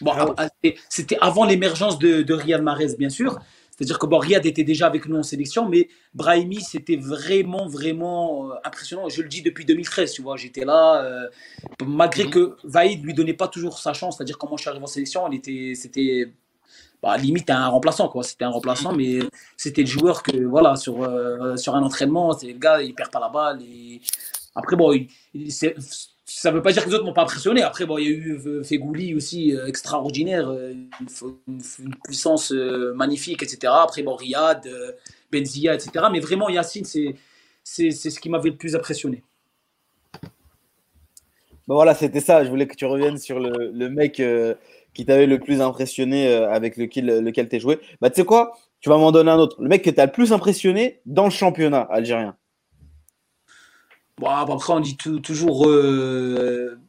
Bon, ah c'était avant l'émergence de, de, Riyad Mahrez, bien sûr. C'est-à-dire que bon, Riyad était déjà avec nous en sélection, mais Brahimi, c'était vraiment, vraiment euh, impressionnant. Je le dis depuis 2013, tu vois, j'étais là. Euh, malgré mhm. que Vaïd lui donnait pas toujours sa chance, c'est-à-dire quand moi je suis arrivé en sélection, c'était bah, limite un remplaçant, quoi. C'était un remplaçant, mais c'était le joueur que, voilà, sur, euh, sur un entraînement, c'est le gars, il perd pas la balle. Et après, bon, ça ne veut pas dire que les autres m'ont pas impressionné. Après, bon, il y a eu euh, Fegouli aussi, euh, extraordinaire, euh, une, puissance magnifique, etc. Après, bon, Riyad, Benzia, etc. Mais vraiment, Yacine, c'est, ce qui m'avait le plus impressionné. Bon, voilà, c'était ça. Je voulais que tu reviennes sur le, le mec qui t'avait le plus impressionné avec lequel, lequel tu joué. Bah, tu sais quoi? Tu vas m'en donner un autre. Le mec que tu as le plus impressionné dans le championnat algérien. Bon, après, on dit toujours. Euh,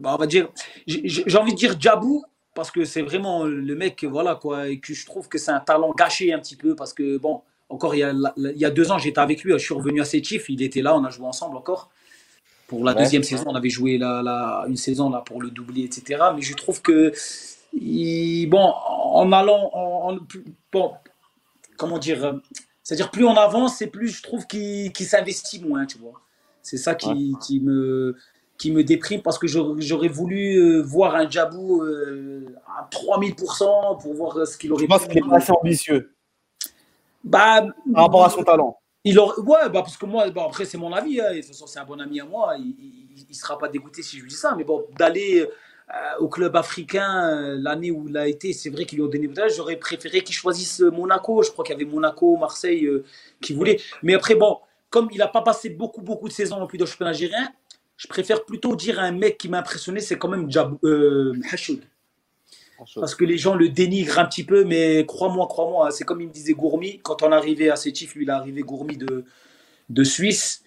bah, on va dire. J'ai envie de dire Djabou, parce que c'est vraiment le mec, voilà, quoi, et que je trouve que c'est un talent gâché un petit peu, parce que, bon, encore il y a, il y a deux ans, j'étais avec lui, je suis revenu à Sétif, il était là, on a joué ensemble encore. Pour la deuxième saison, on avait joué la, une saison là pour le doubler, etc. Mais je trouve que, bon, en allant, en, bon, comment dire, c'est-à-dire plus on avance, c'est plus je trouve qu'il s'investit moins, tu vois. C'est ça qui, qui, me, qui me déprime parce que j'aurais voulu euh, voir un Jabou euh, à 3000% pour voir ce qu'il aurait Je pense qu'il est assez ambitieux. Bah, Par rapport à son talent. Il aurait, ouais, bah parce que moi, bon, après, c'est mon avis. Hein, de toute façon, c'est un bon ami à moi. Il ne sera pas dégoûté si je lui dis ça. Mais bon, d'aller euh, au club africain euh, l'année où il a été, c'est vrai qu'il lui ont donné J'aurais préféré qu'il choisisse Monaco. Je crois qu'il y avait Monaco, Marseille euh, qui voulait. Mais après, bon, comme il n'a pas passé beaucoup, beaucoup de saisons plus de championnat algérien, je préfère plutôt dire un mec qui m'a impressionné, c'est quand même Jab, Hachoud. Parce que les gens le dénigrent un petit peu, mais crois-moi, crois-moi, c'est comme il me disait Gourmi, quand on arrivait à Sétif, lui il est arrivé Gourmi de, de Suisse,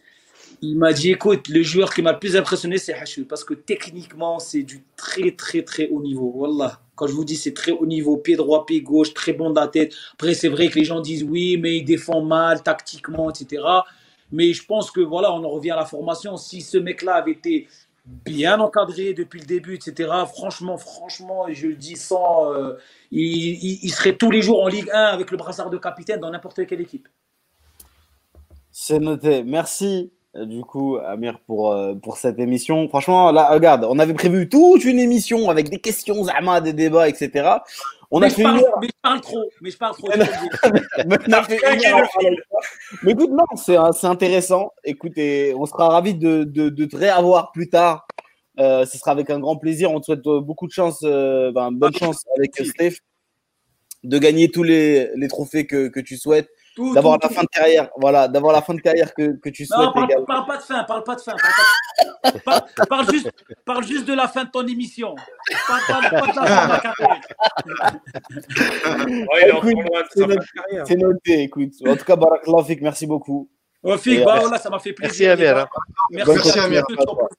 il m'a dit écoute, le joueur qui m'a le plus impressionné c'est Hachou, parce que techniquement c'est du très très très haut niveau. Wallah, quand je vous dis c'est très haut niveau, pied droit, pied gauche, très bon de la tête. Après c'est vrai que les gens disent oui, mais il défend mal tactiquement, etc. Mais je pense que voilà, on en revient à la formation. Si ce mec-là avait été bien encadré depuis le début, etc. Franchement, franchement, je le dis sans. Euh, il, serait tous les jours en Ligue 1 avec le brassard de capitaine dans n'importe quelle équipe. C'est noté. Merci. Euh, du coup, Amir, pour, euh, pour cette émission. Franchement, là, regarde, on avait prévu toute une émission avec des questions, des débats, etc. On mais, a je parle, mais je parle trop. Mais je parle trop. mais écoute, non, c'est intéressant. Écoutez, on sera ravis de, de, de te réavoir plus tard. Euh, ce sera avec un grand plaisir. On te souhaite euh, beaucoup de chance, euh, ben, bonne chance avec Steph, de gagner tous les, les trophées que, que tu souhaites d'avoir la fin de carrière, voilà, d'avoir la fin de carrière que, que tu souhaites. Non, parle, parle, pas de fin, parle pas de fin. Parle, parle, juste, parle juste de la fin de ton émission. Parle, pas de la fin de la carrière. c'est noté, écoute. En tout cas, Barak merci beaucoup. Oh, Fik, bah, voilà, ça m'a fait plaisir. Merci Amir. Merci, Merci Amir.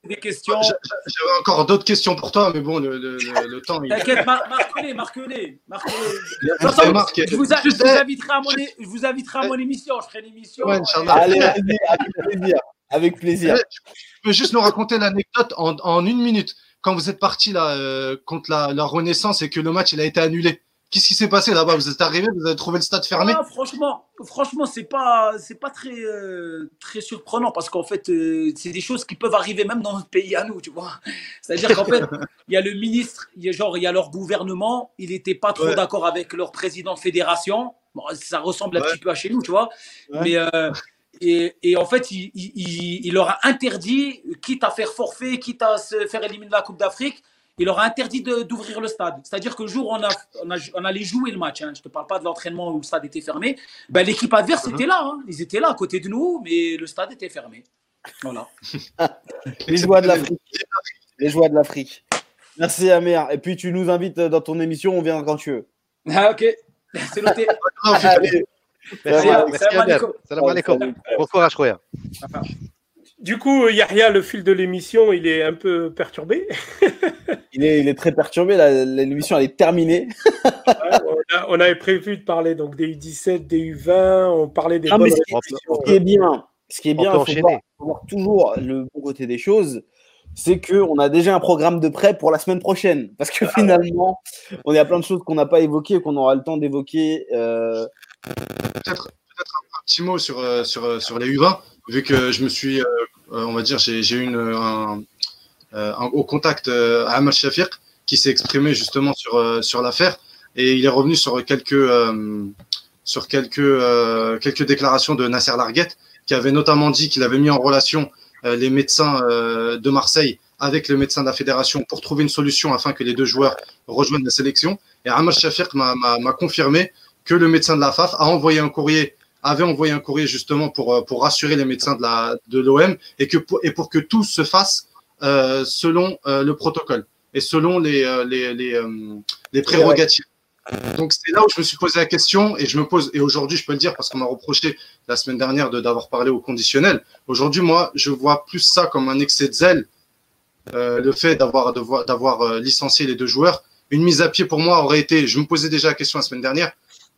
Des questions. J'avais encore d'autres questions pour toi, mais bon, le, le, le, temps. T'inquiète, marque-les, marque-les. Marque je, vous, je, vous inviterai à mon, je vous inviterai à mon émission. Je ferai l'émission. Ouais, Allez, avec plaisir. Avec plaisir. Tu peux juste nous raconter l'anecdote en, en, une minute. Quand vous êtes parti là, euh, contre la, la Renaissance et que le match il a été annulé. Qu'est-ce qui s'est passé là-bas? Vous êtes arrivé, vous avez trouvé le stade fermé? Ah, Franchement, franchement, c'est pas, c'est pas très, euh, très surprenant parce qu'en fait, euh, c'est des choses qui peuvent arriver même dans notre pays à nous, tu vois. C'est-à-dire qu'en fait, il y a le ministre, il y a genre, il y a leur gouvernement, il n'était pas trop d'accord avec leur président de fédération. Bon, ça ressemble un petit peu à chez nous, tu vois. Mais euh, et, et, en fait, il, il, il, leur a interdit, quitte à faire forfait, quitte à se faire éliminer de la Coupe d'Afrique, il leur a interdit d'ouvrir le stade. C'est-à-dire que le jour où on, a, on, allait jouer le match, hein, je ne te parle pas de l'entraînement où le stade était fermé, ben, l'équipe adverse uh-huh. était là. Hein. Ils étaient là à côté de nous, mais le stade était fermé. Voilà. Les joies de l'Afrique. Les joies de l'Afrique. Merci Amir. Et puis tu nous invites dans ton émission, on vient quand tu veux. Ah ok, c'est noté. Merci, Merci, Salam alaikum. Bon courage, Roya. Du coup, Yahya, le fil de l'émission, il est un peu perturbé. il, est, il, est, très perturbé. L'émission, elle est terminée. on, avait prévu de parler donc des U17, des U20. On parlait des. Non, mais ce, qui, est bien, ce qui est bien, il faut, voir toujours le bon côté des choses. C'est qu'on a déjà un programme de prêt pour la semaine prochaine. Parce que ah finalement, on a plein de choses qu'on n'a pas évoquées, qu'on aura le temps d'évoquer. Euh... Peut-être peut un, petit mot sur, euh, sur, euh, sur les U20 vu que je me suis, euh, on va dire, j'ai eu un, un, au contact à Amal Shafiq qui s'est exprimé justement sur, sur l'affaire et il est revenu sur quelques, sur quelques, quelques déclarations de Nasser Larguette qui avait notamment dit qu'il avait mis en relation les médecins de Marseille avec le médecin de la fédération pour trouver une solution afin que les deux joueurs rejoignent la sélection. Et Amal Shafiq m'a confirmé que le médecin de la FAF a envoyé un courrier avait envoyé un courrier justement pour, euh, pour rassurer les médecins de l'OM de et, que pour, et pour que tout se fasse euh, selon euh, le protocole. et selon les, les, les, les prérogatives. Donc c'est là où je me suis posé la question et je me pose et aujourd'hui je peux le dire parce qu'on m'a reproché la semaine dernière de d'avoir parlé au conditionnel. Aujourd'hui moi je vois plus ça comme un excès de zèle, euh, le fait d'avoir d'avoir euh, licencié les deux joueurs. Une mise à pied pour moi aurait été, je me posais déjà la question la semaine dernière.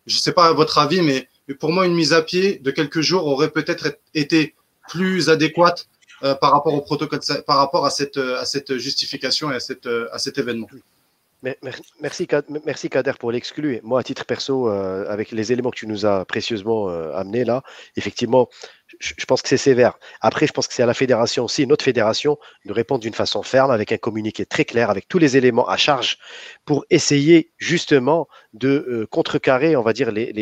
Je sais pas votre avis mais pour moi une mise à pied de quelques jours aurait peut-être été plus adéquate euh, par rapport au protocole, par rapport à cette à cette justification et à à cet événement. Merci, merci Kader pour l'exclu. Moi, à titre perso, euh, avec les éléments que tu nous as précieusement euh, amenés là, effectivement, je, pense que c'est sévère. Après, je pense que c'est à la fédération aussi, notre fédération, de répondre d'une façon ferme, avec un communiqué très clair, avec tous les éléments à charge, pour essayer justement de euh, contrecarrer, on va dire, les,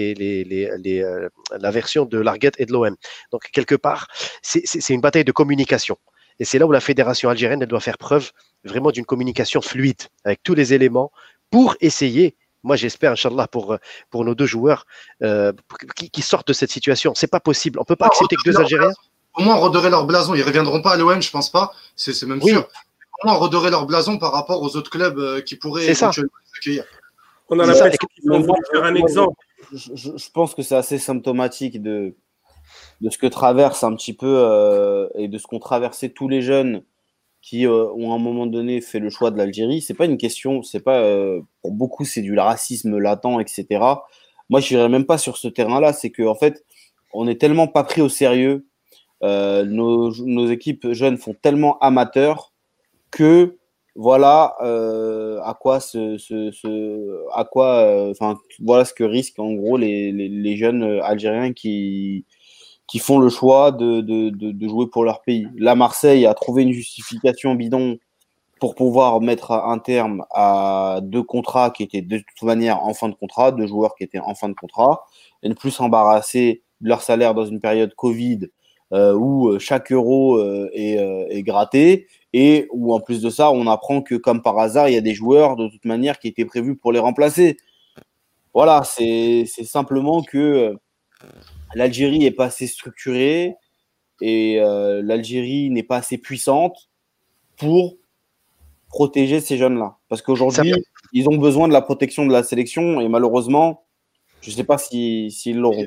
la version de l'Arguette et de l'OM. Donc, quelque part, c'est une bataille de communication. Et c'est là où la fédération algérienne elle doit faire preuve vraiment d'une communication fluide avec tous les éléments pour essayer. Moi, j'espère, Inch'Allah, pour, pour nos deux joueurs euh, qui, sortent de cette situation. C'est pas possible. On peut pas accepter que deux Algériens. Au moins, redorer leur blason. Ils reviendront pas à l'OM, je pense pas. C'est même sûr. Au moins, redorer leur blason par rapport aux autres clubs euh, qui pourraient éventuellement accueillir. On a l'impression qu'ils vont faire un exemple. Je, je pense que c'est assez symptomatique de, de ce que traverse un petit peu euh, et de ce qu'ont traversé tous les jeunes qui euh, ont à un moment donné fait le choix de l'Algérie. C'est pas une question, c'est pas euh, pour beaucoup c'est du racisme latent, etc. Moi, je n'irais même pas sur ce terrain-là. C'est que en fait, on est tellement pas pris au sérieux. Nos, nos, équipes jeunes font tellement amateurs que voilà à quoi ce, à quoi enfin voilà ce que risquent en gros les, les jeunes algériens qui qui font le choix de, de, de, jouer pour leur pays. Là, Marseille a trouvé une justification bidon pour pouvoir mettre un terme à deux contrats qui étaient de toute manière en fin de contrat, deux joueurs qui étaient en fin de contrat, et ne plus s'embarrasser de leur salaire dans une période Covid euh, où chaque euro euh, est, euh, est, gratté, et où en plus de ça, on apprend que comme par hasard, il y a des joueurs de toute manière qui étaient prévus pour les remplacer. Voilà, c'est simplement que l'Algérie n'est pas assez structurée et euh, l'Algérie n'est pas assez puissante pour protéger ces jeunes-là. Parce qu'aujourd'hui, ils ont besoin de la protection de la sélection et malheureusement, je ne sais pas s'ils si, l'auront.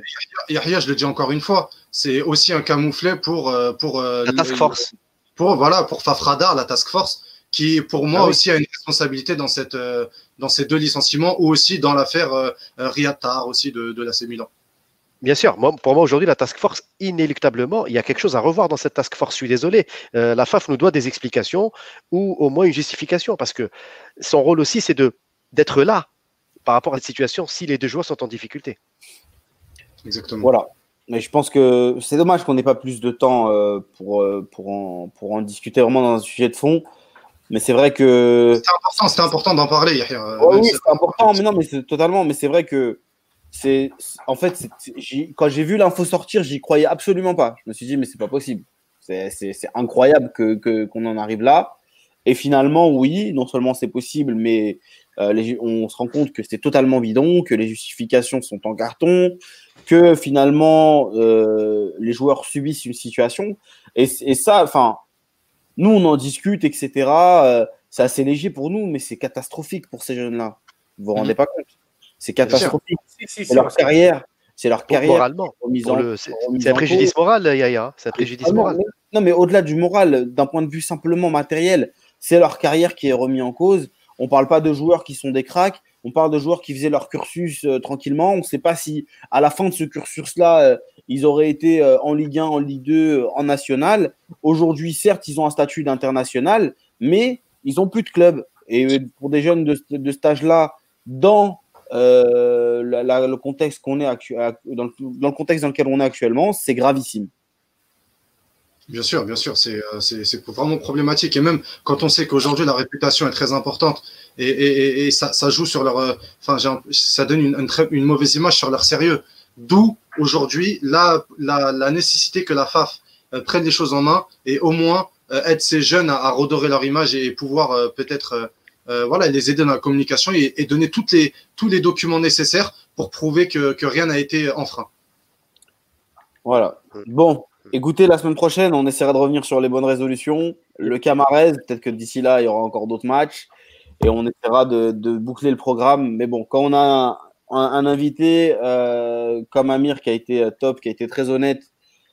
Yahya, je le dis encore une fois, c'est aussi un camouflet pour, euh, pour euh, la task force. Pour, voilà, pour Fafradar, la task force, qui pour moi ah aussi a une responsabilité dans, cette, dans ces deux licenciements ou aussi dans l'affaire Riatar aussi de, de l'AC Milan. Bien sûr, pour moi aujourd'hui, la task force, inéluctablement, il y a quelque chose à revoir dans cette task force. Je suis désolé. Euh, la FAF nous doit des explications ou au moins une justification parce que son rôle aussi, c'est d'être là par rapport à cette situation si les deux joueurs sont en difficulté. Exactement. Voilà. Mais je pense que c'est dommage qu'on n'ait pas plus de temps euh, pour, euh, pour, en, pour en discuter vraiment dans un sujet de fond. Mais c'est vrai que. C'était important, important d'en parler. oui, c'est important, mais non, mais c'est totalement. Mais c'est vrai que c'est en fait quand j'ai vu l'info sortir, j'y croyais absolument pas. Je me suis dit mais c'est pas possible. C'est incroyable que qu'on en arrive là. Et finalement, oui, non seulement c'est possible, mais euh, on se rend compte que c'est totalement bidon, que les justifications sont en carton, que finalement euh, les joueurs subissent une situation. Et, et ça, enfin, nous on en discute, etc. Euh, c'est assez léger pour nous, mais c'est catastrophique pour ces jeunes-là. Vous vous rendez mmh. pas compte c'est catastrophique. C'est leur carrière. C'est leur carrière. Moralement. C'est un préjudice moral, Yaya. C'est un préjudice moral. non, mais au-delà du moral, d'un point de vue simplement matériel, c'est leur carrière qui est remise en cause. On ne parle pas de joueurs qui sont des cracks. On parle de joueurs qui faisaient leur cursus euh, tranquillement. On ne sait pas si, à la fin de ce cursus-là, euh, ils auraient été euh, en Ligue 1, en Ligue 2, en National. Aujourd'hui, certes, ils ont un statut d'international, mais ils n'ont plus de club. Et pour des jeunes de, de cet âge-là, dans euh, le contexte qu'on est dans, le, dans, le, contexte dans lequel on est actuellement, c'est gravissime. Bien sûr, bien sûr, c'est euh, vraiment problématique. Et même quand on sait qu'aujourd'hui la réputation est très importante et, et, ça, joue sur leur, euh, enfin, ça donne une, très, une, mauvaise image sur leur sérieux. D'où aujourd'hui la, la, nécessité que la FAF prenne les choses en main et au moins aide ces jeunes à redorer leur image et pouvoir peut-être euh, voilà, les aider dans la communication et, donner toutes les, tous les documents nécessaires pour prouver que, que rien n'a été enfreint. Voilà. Bon, écoutez, la semaine prochaine, on essaiera de revenir sur les bonnes résolutions. Le Camarez, peut-être que d'ici là, il y aura encore d'autres matchs. et on essaiera de, de, boucler le programme. Mais bon, quand on a un, un, invité euh, comme Amir qui a été top, qui a été très honnête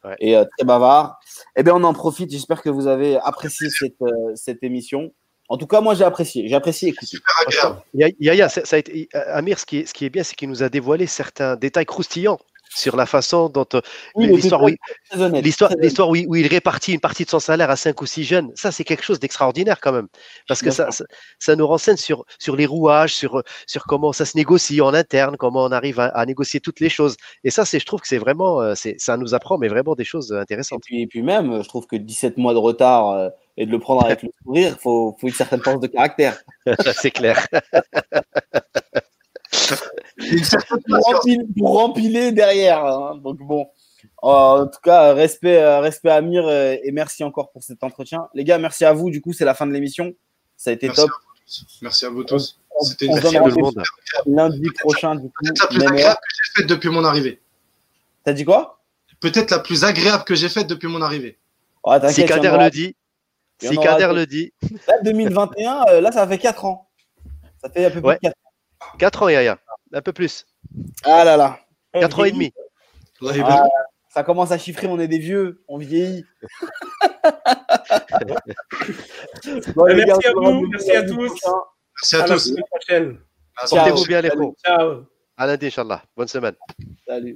ouais. et euh, très bavard, eh bien, on en profite. J'espère que vous avez apprécié cette, euh, cette émission. En tout cas, moi, j'ai apprécié. J'ai apprécié écouter. Yaya, ça, ça a été, Amir, ce qui est, ce qui est bien, c'est qu'il nous a dévoilé certains détails croustillants sur la façon dont euh, oui, l'histoire, où, l'histoire, l'histoire où, où, il répartit une partie de son salaire à cinq ou six jeunes, ça c'est quelque chose d'extraordinaire quand même, parce que ça, ça, ça, nous renseigne sur, sur les rouages, sur, sur comment ça se négocie en interne, comment on arrive à, à négocier toutes les choses. Et ça, c'est, je trouve que c'est vraiment, euh, ça nous apprend, mais vraiment des choses intéressantes. Et puis, et puis même, je trouve que 17 mois de retard euh, et de le prendre avec le sourire, il faut, faut une certaine force de caractère. c'est clair. pour, rempiler, derrière. Hein. Donc bon, en tout cas, respect, respect à Amir et merci encore pour cet entretien. Les gars, merci à vous. Du coup, c'est la fin de l'émission. Ça a été merci top. À merci à vous tous. C'était une merci à tout le monde. Lundi prochain, du coup. Peut-être la plus agréable que j'ai faite depuis mon arrivée. T'as dit quoi? Peut-être la plus agréable que j'ai faite depuis mon arrivée. Oh, si Kader le dit. Si Kader le dit. Là, 2021, euh, là, ça fait 4 ans. Ça fait un peu plus ouais. de 4 ans. 4 ans, Yaya. Un peu plus. Ah là là. 4 ans et demi. Ah, ça commence à chiffrer, on est des vieux, on vieillit. bon, merci gars, à vous, merci à tous. Merci à, à tous. La prochaine. Portez-vous bien, les Ciao. À lundi, Inch'Allah. Bonne semaine. Salut.